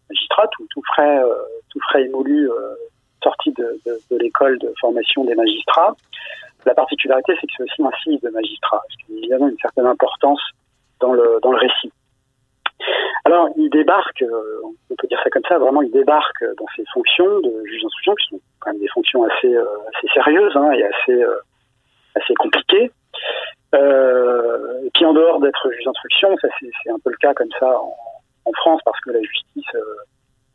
magistrat tout, frais, tout frais émolu, sorti de l'école de formation des magistrats. La particularité, c'est que c'est aussi un fils de magistrat, ce qui a évidemment une certaine importance dans le, dans le récit. Alors, il débarque, euh, on peut dire ça comme ça, vraiment, il débarque dans ses fonctions de juge d'instruction, qui sont quand même des fonctions assez, euh, assez sérieuses hein, et assez, euh, assez compliquées. Euh, et puis en dehors d'être juge d'instruction, ça c'est un peu le cas comme ça en, France parce que la justice,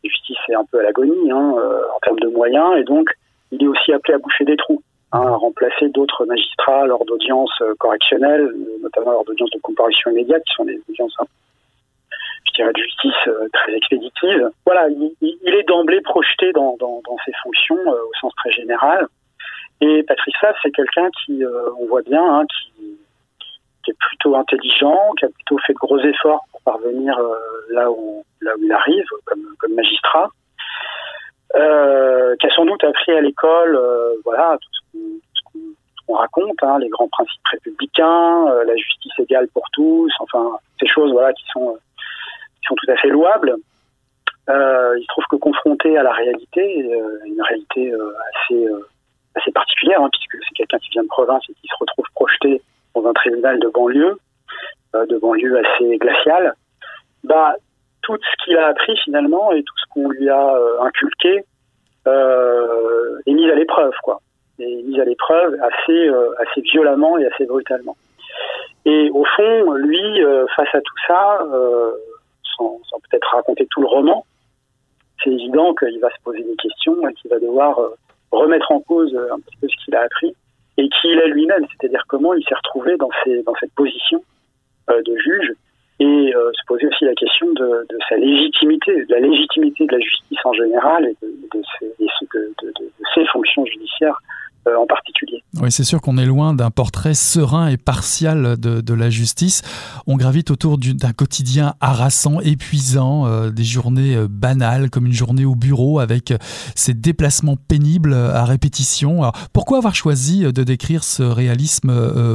justice est un peu à l'agonie hein, en termes de moyens et donc il est aussi appelé à boucher des trous, hein, à remplacer d'autres magistrats lors d'audiences correctionnelles, notamment lors d'audiences de comparution immédiate, qui sont des audiences je dirais, de justice euh, très expéditive. Voilà, il, est d'emblée projeté dans, ses fonctions euh, au sens très général. Et Patrice Favre, c'est quelqu'un qui, euh, on voit bien, hein, qui, est plutôt intelligent, qui a plutôt fait de gros efforts pour parvenir là, où, il arrive comme, comme magistrat, qui a sans doute appris à l'école, voilà, tout ce qu'on raconte, hein, les grands principes républicains, la justice égale pour tous, enfin ces choses voilà qui sont sont tout à fait louables. Euh, il se trouve que confronté à la réalité, euh, une réalité euh, assez assez particulière, hein, puisque c'est quelqu'un qui vient de province et qui se retrouve projeté dans un tribunal de banlieue, de banlieue assez glaciale, bah tout ce qu'il a appris finalement et tout ce qu'on lui a inculqué est mis à l'épreuve, quoi. Est mis à l'épreuve assez assez violemment et assez brutalement. Et au fond, lui, face à tout ça, sans, peut-être raconter tout le roman, c'est évident qu'il va se poser des questions et qu'il va devoir euh, remettre en cause euh, un petit peu ce qu'il a appris et qui il est lui-même, c'est-à-dire comment il s'est retrouvé dans, cette position euh, de juge et se poser aussi la question de, sa légitimité, de la légitimité de la justice en général et de, de ses fonctions judiciaires euh, en particulier. Oui, c'est sûr qu'on est loin d'un portrait serein et partial de, de la justice. On gravite autour d'un quotidien harassant, épuisant, euh, des journées euh, banales, comme une journée au bureau avec ces déplacements pénibles à répétition. Alors, pourquoi avoir choisi de décrire ce réalisme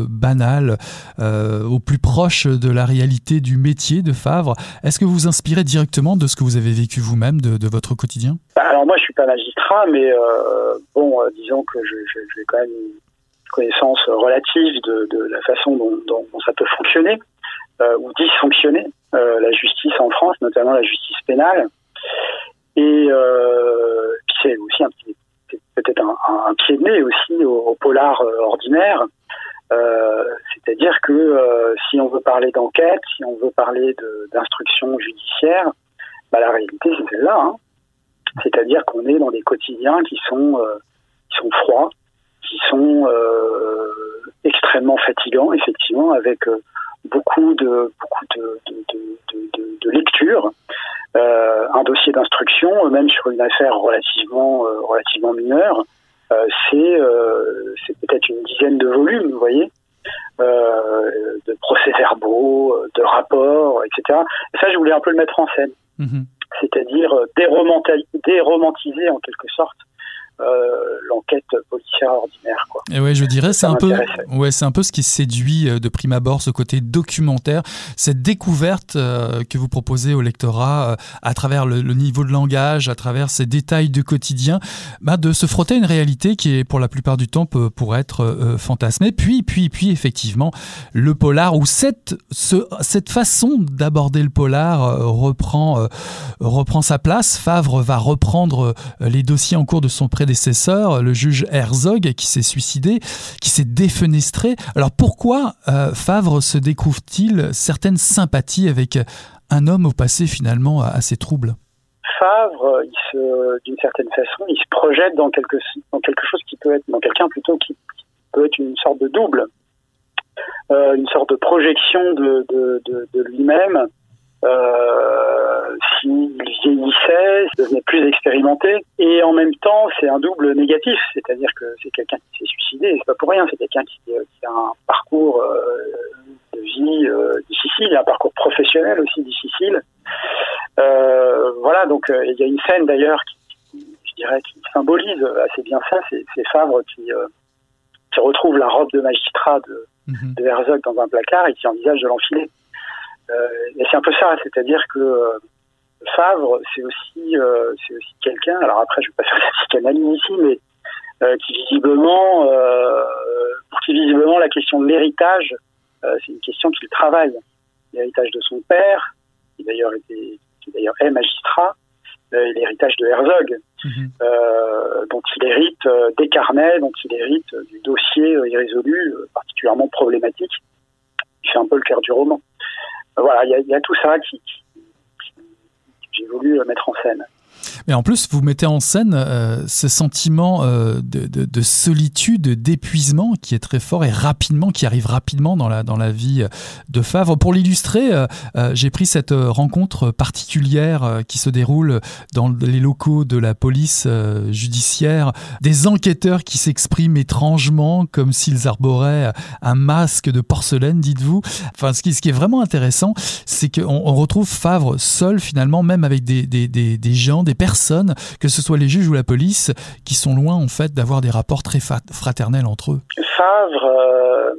banal au plus proche de la réalité du métier de Favre? Est-ce que vous vous inspirez directement de ce que vous avez vécu vous-même, de, de, votre quotidien? Bah, Alors moi, je suis pas magistrat, mais bon, disons que je j'ai quand même une connaissance relative de, la façon dont, ça peut fonctionner euh, ou dysfonctionner euh, la justice en France, notamment la justice pénale. Et euh, c'est aussi un peut-être un, pied de nez aussi au, polar ordinaire. C'est-à-dire que si on veut parler d'enquête, si on veut parler d'instruction judiciaire, bah, la réalité c'est celle-là. Hein. C'est-à-dire qu'on est dans des quotidiens qui sont qui sont froids, qui sont euh, extrêmement fatigants, effectivement, avec euh, beaucoup de beaucoup de, de, de, de lectures, euh, un dossier d'instruction, même sur une affaire relativement relativement mineure, c'est c'est peut-être une dizaine de volumes, vous voyez. de procès-verbaux, de rapports, etc. Et ça, je voulais un peu le mettre en scène. Mm-hmm. C'est-à-dire déromantiser en quelque sorte euh, l'enquête policière ordinaire. Quoi. Et ouais, je dirais, c'est un peu, ouais, c'est un peu ce qui séduit euh, de prime abord, ce côté documentaire, cette découverte euh, que vous proposez au lectorat à travers le, niveau de langage, à travers ces détails du quotidien, bah, de se frotter à une réalité qui est pour la plupart du temps peut, pour être fantasmée. Puis, puis, puis, effectivement, le polar ou cette, ce, cette façon d'aborder le polar reprend, reprend sa place. Favre va reprendre les dossiers en cours de son prédécesseur prédécesseur, le juge Herzog, qui s'est suicidé, qui s'est défenestré. Alors pourquoi euh, Favre se découvre-t-il certaines sympathies avec un homme au passé finalement assez trouble Favre, d'une certaine façon, il se projette dans quelque, dans quelque chose qui peut être, dans quelqu'un plutôt qui, peut être une sorte de double, euh, une sorte de projection de, de lui-même euh, s'il vieillissait, devenait plus expérimenté. Et en même temps, c'est un double négatif, c'est-à-dire que c'est quelqu'un qui s'est suicidé, c'est pas pour rien, c'est quelqu'un qui, qui, a un parcours euh, de vie euh, difficile, un parcours professionnel aussi difficile. Euh, voilà, donc euh, il y a une scène d'ailleurs qui, je dirais, qui symbolise assez bien ça, c'est Favre qui, qui retrouve la robe de magistrat de, mhm. de Herzog dans un placard et qui envisage de l'enfiler. Euh, et c'est un peu ça, c'est-à-dire que euh, Favre, c'est aussi, euh, c'est aussi quelqu'un. Alors après, je vais pas faire la psychanalyse ici, mais qui visiblement, pour qui visiblement la question de l'héritage, c'est une question qu'il travaille. L'héritage de son père, il d'ailleurs était, qui d'ailleurs est magistrat, euh, l'héritage de Herzog, euh, dont il hérite euh, des carnets, dont il hérite euh, du dossier euh, irrésolu, euh, particulièrement problématique, qui fait un peu le cœur du roman. Voilà, il y a, tout ça qui, qui- qui- j'ai voulu euh, mettre en scène. Mais en plus, vous mettez en scène euh, ce sentiment euh, de, de- de solitude, d'épuisement qui est très fort et rapidement, qui arrive rapidement dans la, dans la vie de Favre. Pour l'illustrer, euh, j'ai pris cette rencontre particulière qui se déroule dans les locaux de la police judiciaire. Des enquêteurs qui s'expriment étrangement comme s'ils arboraient un masque de porcelaine, dites-vous. Enfin, ce qui, ce qui est vraiment intéressant, c'est qu'on on retrouve Favre seul finalement, même avec des, des, des, des gens, des personnes, que ce soit les juges ou la police, qui sont loin en fait d'avoir des rapports très fraternels entre eux. Favre, euh,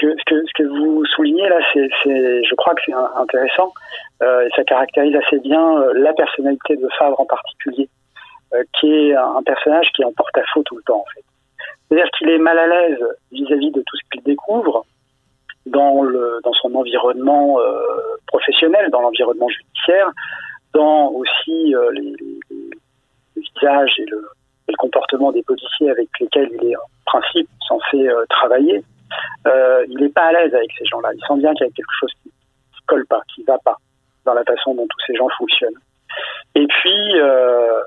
ce, que, vous soulignez là, c'est, je crois que c'est intéressant euh, ça caractérise assez bien euh, la personnalité de Favre en particulier, qui est un, personnage qui est en porte-à-faux tout le temps. C'est-à-dire qu'il est mal à l'aise vis-à-vis de tout ce qu'il découvre dans, son environnement professionnel, dans l'environnement judiciaire, dans aussi euh, les, les- les- le visage et le, comportement des policiers avec lesquels il est en principe censé euh, travailler, euh, il n'est pas à l'aise avec ces gens-là. Il sent bien qu'il y a quelque chose qui ne colle pas, qui ne va pas dans la façon dont tous ces gens fonctionnent. Et puis, euh,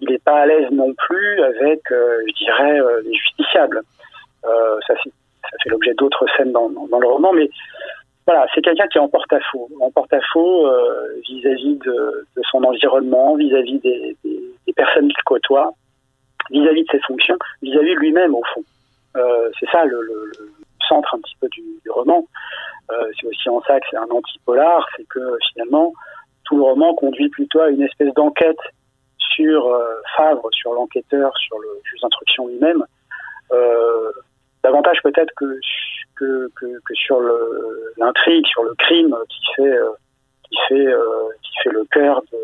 il n'est pas à l'aise non plus avec, je dirais, les justiciables. Ça fait l'objet d'autres scènes dans, dans le roman, mais voilà, c'est quelqu'un qui est en porte-à-faux, en porte-à-faux euh, vis-à-vis de, son environnement, vis-à-vis des, des- des personnes qu'il côtoie, vis-à-vis de ses fonctions, vis-à-vis de lui-même au fond. Euh, c'est ça le, centre un petit peu du, roman. Euh, c'est aussi en ça que c'est un anti-polar, c'est que finalement tout le roman conduit plutôt à une espèce d'enquête sur Favre, sur l'enquêteur, sur le juge d'instruction lui-même, davantage peut-être que, que, que, que sur l'intrigue, sur le crime qui fait, euh, qui fait, euh, qui fait le cœur de,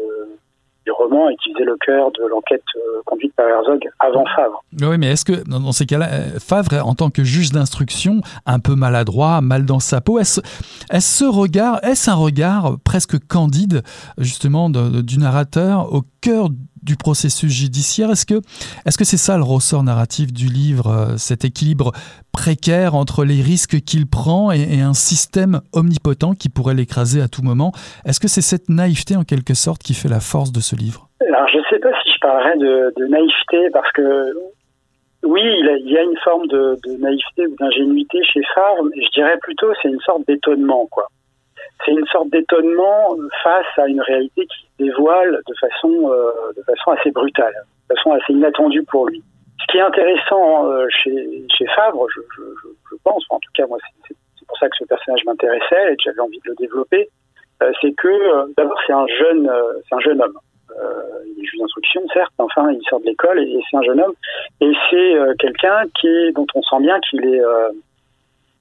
du roman et qui faisait le cœur de l'enquête euh, conduite par Herzog avant Favre. Oui, mais est-ce que dans ces cas-là, Favre, en tant que juge d'instruction, un peu maladroit, mal dans sa peau, est-ce est ce regard, est-ce un regard presque candide, justement, du narrateur au cœur du processus judiciaire. Est-ce que c'est ça le ressort narratif du livre, euh, cet équilibre précaire entre les risques qu'il prend et, un système omnipotent qui pourrait l'écraser à tout moment? Est-ce que c'est cette naïveté en quelque sorte qui fait la force de ce livre? Alors, je ne sais pas si je parlerais de, naïveté, parce que oui, il, y a une forme de, de naïveté ou d'ingénuité chez Favre, mais je dirais plutôt c'est une sorte d'étonnement, quoi. C'est une sorte d'étonnement face à une réalité qui se dévoile de façon, euh, de façon assez brutale, de façon assez inattendue pour lui. Ce qui est intéressant euh, chez, chez Favre, je, je, je, pense, en tout cas moi c'est- pour ça que ce personnage m'intéressait et que j'avais envie de le développer, euh, c'est que euh, d'abord c'est un jeune, euh, c'est un jeune homme. Il est juge d'instruction, certes, enfin, il sort de l'école et, c'est un jeune homme. Et c'est quelqu'un qui dont on sent bien qu'il est,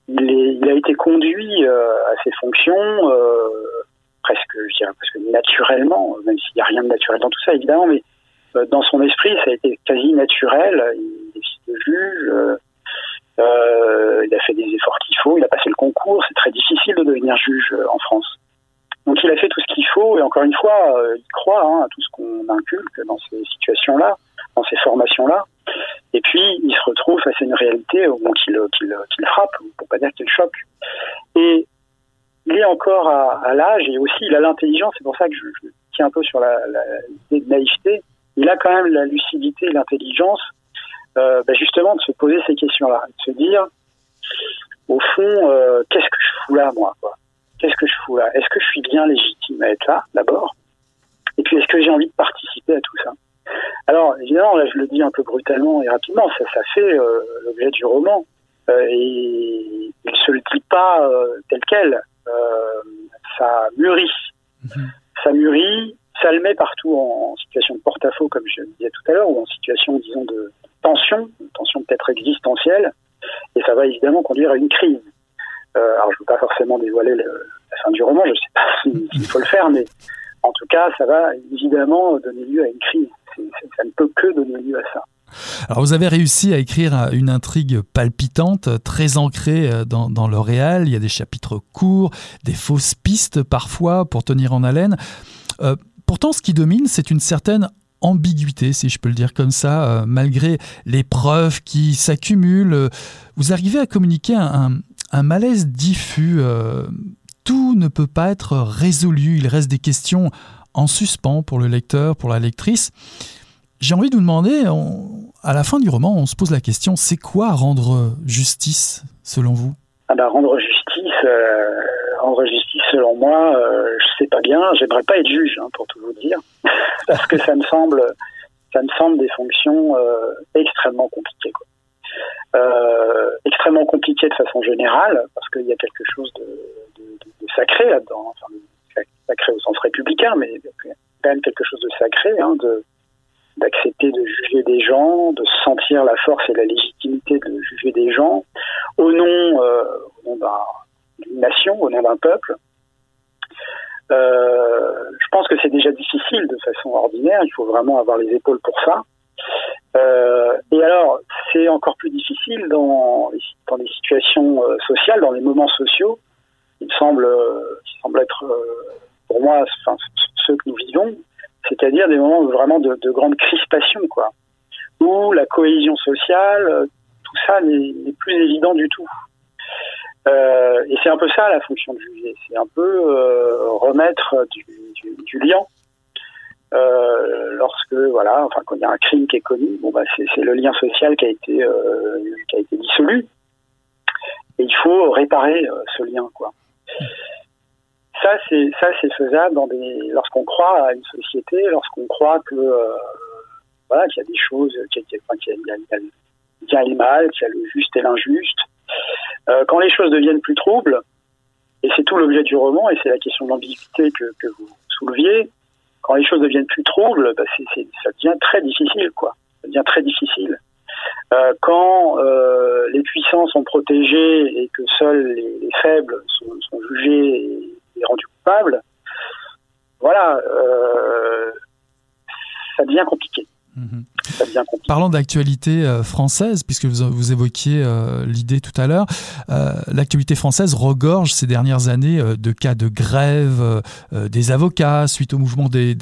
il est, il a été conduit euh, à ses fonctions euh, presque, je dirais presque naturellement, même s'il n'y a rien de naturel dans tout ça, évidemment, mais euh, dans son esprit, ça a été quasi naturel. Il est de juge. il a fait des efforts qu'il faut, il a passé le concours, c'est très difficile de devenir juge en France. Donc il a fait tout ce qu'il faut et encore une fois, il croit hein, à tout ce qu'on inculque dans ces situations-là, dans ces formations-là. Et puis il se retrouve face à une réalité au qu'il qu'il frappe, pour pas dire qu'il choque. Et il est encore à, l'âge et aussi il a l'intelligence, c'est pour ça que je, tiens un peu sur la, l'idée de naïveté. Il a quand même la lucidité et l'intelligence euh, bah, justement de se poser ces questions-là, de se dire au fond, euh, qu'est-ce que je fous là moi Qu'est-ce que je fous là? Est-ce que je suis bien légitime à être là d'abord? Et puis est-ce que j'ai envie de participer à tout ça? Alors évidemment, là je le dis un peu brutalement et rapidement, ça, ça fait euh, l'objet du roman euh, et il se le dit pas euh, tel quel. Ça mûrit, ça mûrit, ça le met partout en, situation de porte-à-faux comme je le disais tout à l'heure ou en situation disons de tension, une tension peut-être existentielle et ça va évidemment conduire à une crise. Alors, je ne veux pas forcément dévoiler le, la fin du roman, je ne sais pas s'il si, faut le faire, mais en tout cas, ça va évidemment donner lieu à une crise. Ça ne peut que donner lieu à ça. Alors vous avez réussi à écrire une intrigue palpitante, très ancrée euh, dans, le réel. Il y a des chapitres courts, des fausses pistes parfois pour tenir en haleine. Euh, pourtant, ce qui domine, c'est une certaine ambiguïté, si je peux le dire comme ça, euh, malgré les preuves qui s'accumulent. vous arrivez à communiquer un, un malaise diffus. Tout ne peut pas être résolu. Il reste des questions en suspens pour le lecteur, pour la lectrice. J'ai envie de vous demander, à la fin du roman, on se pose la question, c'est quoi rendre justice selon vous? Ah bah, Rendre justice, euh, rendre justice selon moi, euh, je sais pas bien, j'aimerais pas être juge, hein, pour tout vous dire, parce que ça me semble, ça me semble des fonctions euh, extrêmement compliquées. Extrêmement compliquées de façon générale, parce qu'il y a quelque chose de, sacré là-dedans, enfin, sacré au sens républicain, mais quand même quelque chose de sacré, hein, de d'accepter de juger des gens, de sentir la force et la légitimité de juger des gens au nom, euh, d'une nation, au nom d'un peuple. Euh, je pense que c'est déjà difficile de façon ordinaire, il faut vraiment avoir les épaules pour ça. Euh, et alors, c'est encore plus difficile dans, dans des situations sociales, dans les moments sociaux. Il semble, il semble être, pour moi, ceux que nous vivons, c'est-à-dire des moments vraiment de, de, grande crispation, quoi, où la cohésion sociale, euh, tout ça n'est plus évident du tout. Euh, et c'est un peu ça la fonction de juger, c'est un peu euh, remettre du, du lien. Euh, lorsque voilà, enfin quand il y a un crime qui est commis, bon bah c'est le lien social qui a été euh, qui a été dissolu, et il faut réparer ce lien, quoi ça c'est ça c'est faisable dans des lorsqu'on croit à une société, lorsqu'on croit que euh, voilà qu'il y a des choses, qu'il y, a, le bien et le mal, qu'il y a le juste et l'injuste. Euh, quand les choses deviennent plus troubles, et c'est tout l'objet du roman, et c'est la question de l'ambiguïté que, que vous souleviez, quand les choses deviennent plus troubles, bah ça devient très difficile, quoi. Devient très difficile. Euh, quand euh, les puissants sont protégés et que seuls les, les faibles sont, jugés et, rendu coupable, voilà, euh, ça devient compliqué. Mhm. Parlant d'actualité euh, française, puisque vous, évoquiez euh, l'idée tout à l'heure, euh, l'actualité française regorge ces dernières années de cas de grève des avocats suite au mouvement des,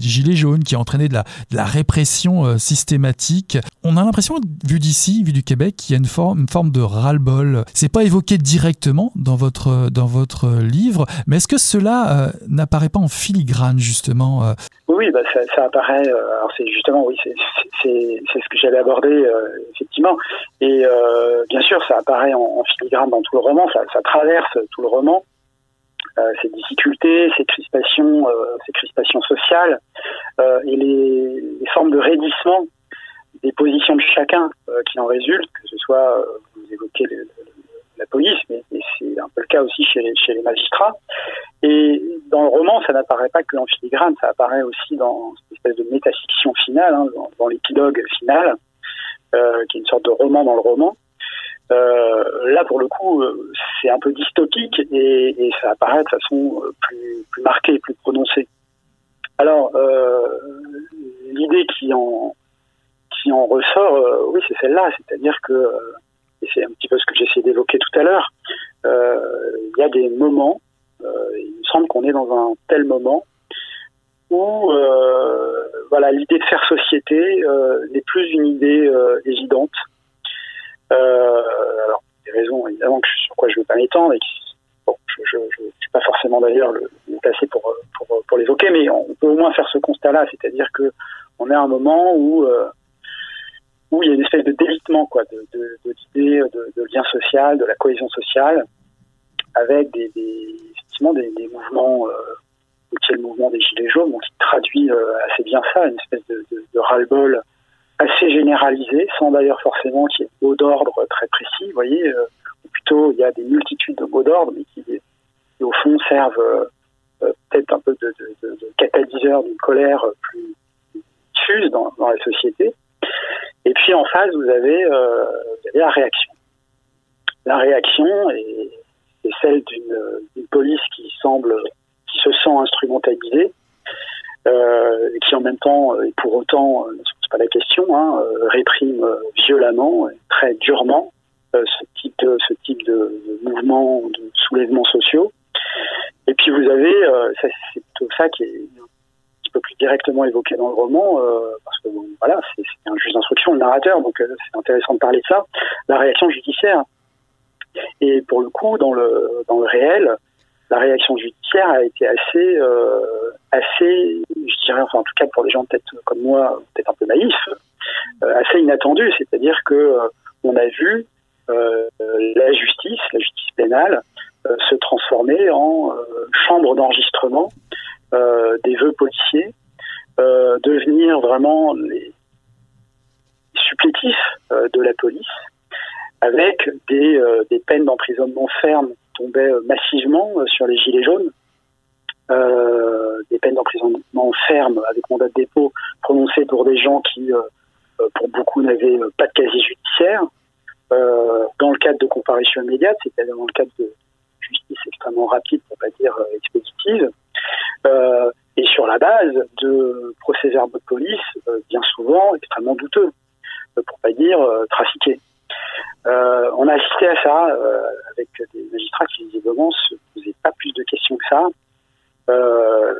Gilets jaunes qui a entraîné de la, de la répression systématique. On a l'impression, vu d'ici, vu du Québec, qu'il y a une forme, une forme de ras-le-bol. C'est pas évoqué directement dans votre, dans votre livre, mais est-ce que cela n'apparaît pas en filigrane, justement Oui, bah ça, apparaît. alors c'est justement, oui, c'est ce que j'avais abordé euh, effectivement. Et euh, bien sûr, ça apparaît en, filigrane dans tout le roman, ça, traverse tout le roman. Euh, ces difficultés, ces crispations, ces crispations sociales et les, les, formes de raidissement des positions de chacun qui en résultent, que ce soit, vous évoquez le, la police, mais, c'est un peu le cas aussi chez, les magistrats. Et dans le roman, ça n'apparaît pas que en filigrane, ça apparaît aussi dans cette espèce de métafiction finale, hein, dans, l'épilogue final, euh, qui est une sorte de roman dans le roman. Euh, là, pour le coup, euh, c'est un peu dystopique et, ça apparaît de façon plus, marquée, plus prononcée. Alors, l'idée qui en ressort, oui, c'est celle-là, c'est-à-dire que et c'est un petit peu ce que j'essaie d'évoquer tout à l'heure, euh, il y a des moments, euh, il me semble qu'on est dans un tel moment où euh, voilà l'idée de faire société n'est plus une idée évidente. alors, des raisons évidemment sur quoi je ne veux pas m'étendre et bon, je ne suis pas forcément d'ailleurs le, le placé pour l'évoquer, mais on peut au moins faire ce constat-là, c'est-à-dire que on est à un moment où où il y a une espèce de délitement quoi, de, de, d'idées de, de, lien social, de la cohésion sociale, avec des, des des, mouvements, euh, qui est le mouvement des Gilets jaunes, qui traduit euh, assez bien ça, une espèce de, de, de ras-le-bol assez généralisé, sans d'ailleurs forcément qu'il y ait mot d'ordre très précis, vous voyez, euh, ou plutôt il y a des multitudes de mots d'ordre, mais qui, au fond servent euh, peut-être un peu de, de, de, catalyseur d'une colère plus diffuse dans la société. Et puis en face, vous avez, euh, vous avez la réaction. La réaction est, celle d'une police qui semble, qui se sent instrumentalisée, euh, et qui en même temps, et pour autant, ne se pose pas la question, hein, réprime violemment, très durement ce type de, ce type de, mouvement, de soulèvements sociaux. Et puis vous avez, c'est plutôt ça qui est peu plus directement évoqué dans le roman, parce que voilà, c'est un juge d'instruction, le narrateur, donc c'est intéressant de parler de ça, la réaction judiciaire. Et pour le coup, dans le, dans le réel, la réaction judiciaire a été assez, euh, assez, je dirais, enfin en tout cas pour les gens peut-être comme moi, peut-être un peu naïfs, euh, assez inattendue. C'est-à-dire que euh, on a vu la justice, la justice pénale, se transformer en chambre d'enregistrement des vœux policiers, devenir vraiment les supplétifs de la police, avec des, peines d'emprisonnement ferme tombaient euh, massivement euh, sur les gilets jaunes. Euh, des peines d'emprisonnement fermes avec mandat de dépôt prononcées pour des gens qui, pour beaucoup, n'avaient pas de casier judiciaire. dans le cadre de comparution immédiate, c'est-à-dire dans le cadre de justice extrêmement rapide, pour pas dire expéditive, et sur la base de procès-verbaux de police, bien souvent extrêmement douteux, pour pas dire trafiqués. Euh, on a assisté à ça euh, avec des magistrats qui visiblement se posaient pas plus de questions que ça, euh,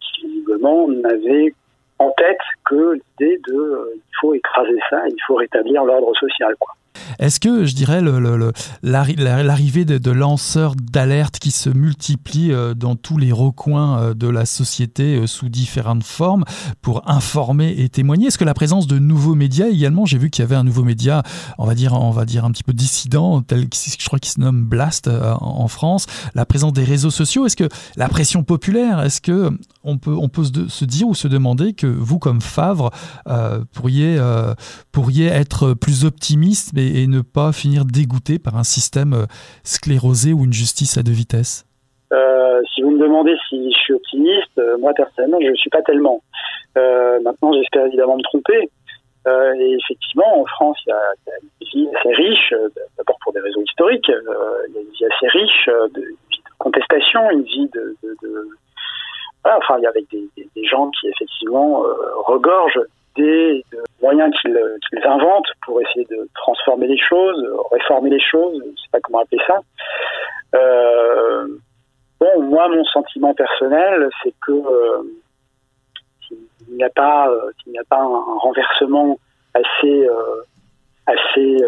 qui visiblement n'avaient en tête que l'idée de il faut écraser ça, il faut rétablir l'ordre social. Quoi. Est-ce que, je dirais, l'arrivée de, lanceurs d'alerte qui se multiplient euh, dans tous les recoins euh, de la société euh, sous différentes formes pour informer et témoigner, est-ce que la présence de nouveaux médias également, j'ai vu qu'il y avait un nouveau média, on va dire, on va dire un petit peu dissident, tel je crois qu'il se nomme Blast en France, la présence des réseaux sociaux, est-ce que la pression populaire, est-ce que on peut, on peut se, dire ou se demander que vous, comme Favre, pourriez, pourriez être plus optimiste et, ne pas finir dégoûté par un système euh, sclérosé ou une justice à deux vitesses? Euh, si vous me demandez si je suis optimiste, euh, moi personnellement, je ne suis pas tellement. maintenant, j'espère évidemment me tromper. et effectivement, en France, il y, a, une vie assez riche, d'abord pour des raisons historiques, il y a une vie assez riche de, contestation, une vie de, enfin, il y avait des, des, gens qui effectivement regorgent des moyens qu'ils inventent pour essayer de transformer les choses, réformer les choses, je ne sais pas comment appeler ça. Euh, bon, moi, mon sentiment personnel, c'est que euh, s'il n'y a pas, euh, n'y a pas un, renversement assez, assez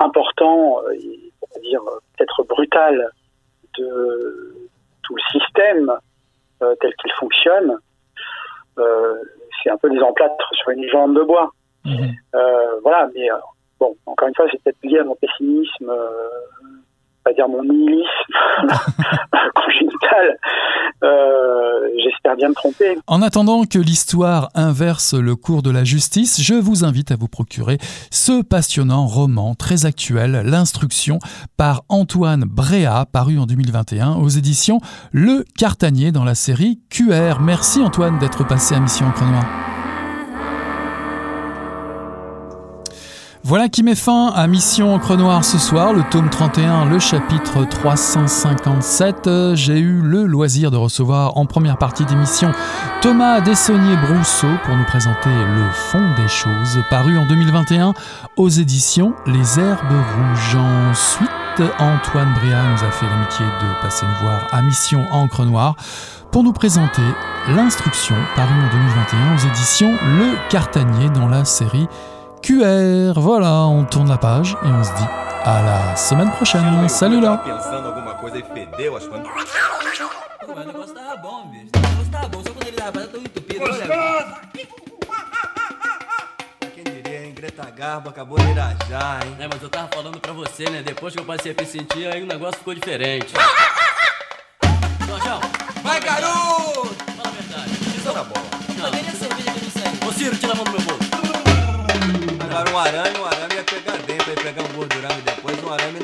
important et on va dire peut-être brutal de tout le système tel qu'il fonctionne, c'est un peu des emplâtres sur une jambe de bois. Mhm. Euh, voilà, mais euh, bon, encore une fois, c'est peut-être lié à mon pessimisme, euh, dire mon congénital. J'espère bien me tromper. En attendant que l'histoire inverse le cours de la justice, je vous invite à vous procurer ce passionnant roman très actuel, L'instruction, par Antoine Bréa, paru en 2021 aux éditions Le Cartanier dans la série QR. Merci Antoine d'être passé à Mission Encre Voilà qui met fin à Mission Encre Noire ce soir, le tome 31, le chapitre 357. J'ai eu le loisir de recevoir en première partie d'émission Thomas Dessonnier-Brousseau pour nous présenter Le fond des choses, paru en 2021 aux éditions Les Herbes Rouges. Ensuite, Antoine Bria nous a fait l'amitié de passer nous voir à Mission Encre Noire pour nous présenter l'instruction parue en 2021 aux éditions Le Cartanier dans la série QR. Voilà, on tourne la page et on se dit à la semaine prochaine. Salut là! Greta Garbo acabou de hein? Mas eu tava falando pra você, né? Depois que eu passei a aí o negócio ficou diferente. Vai, garoto! Fala verdade. um arame, um arame ia pegar dentro, ia pegar um gordurame depois, um arame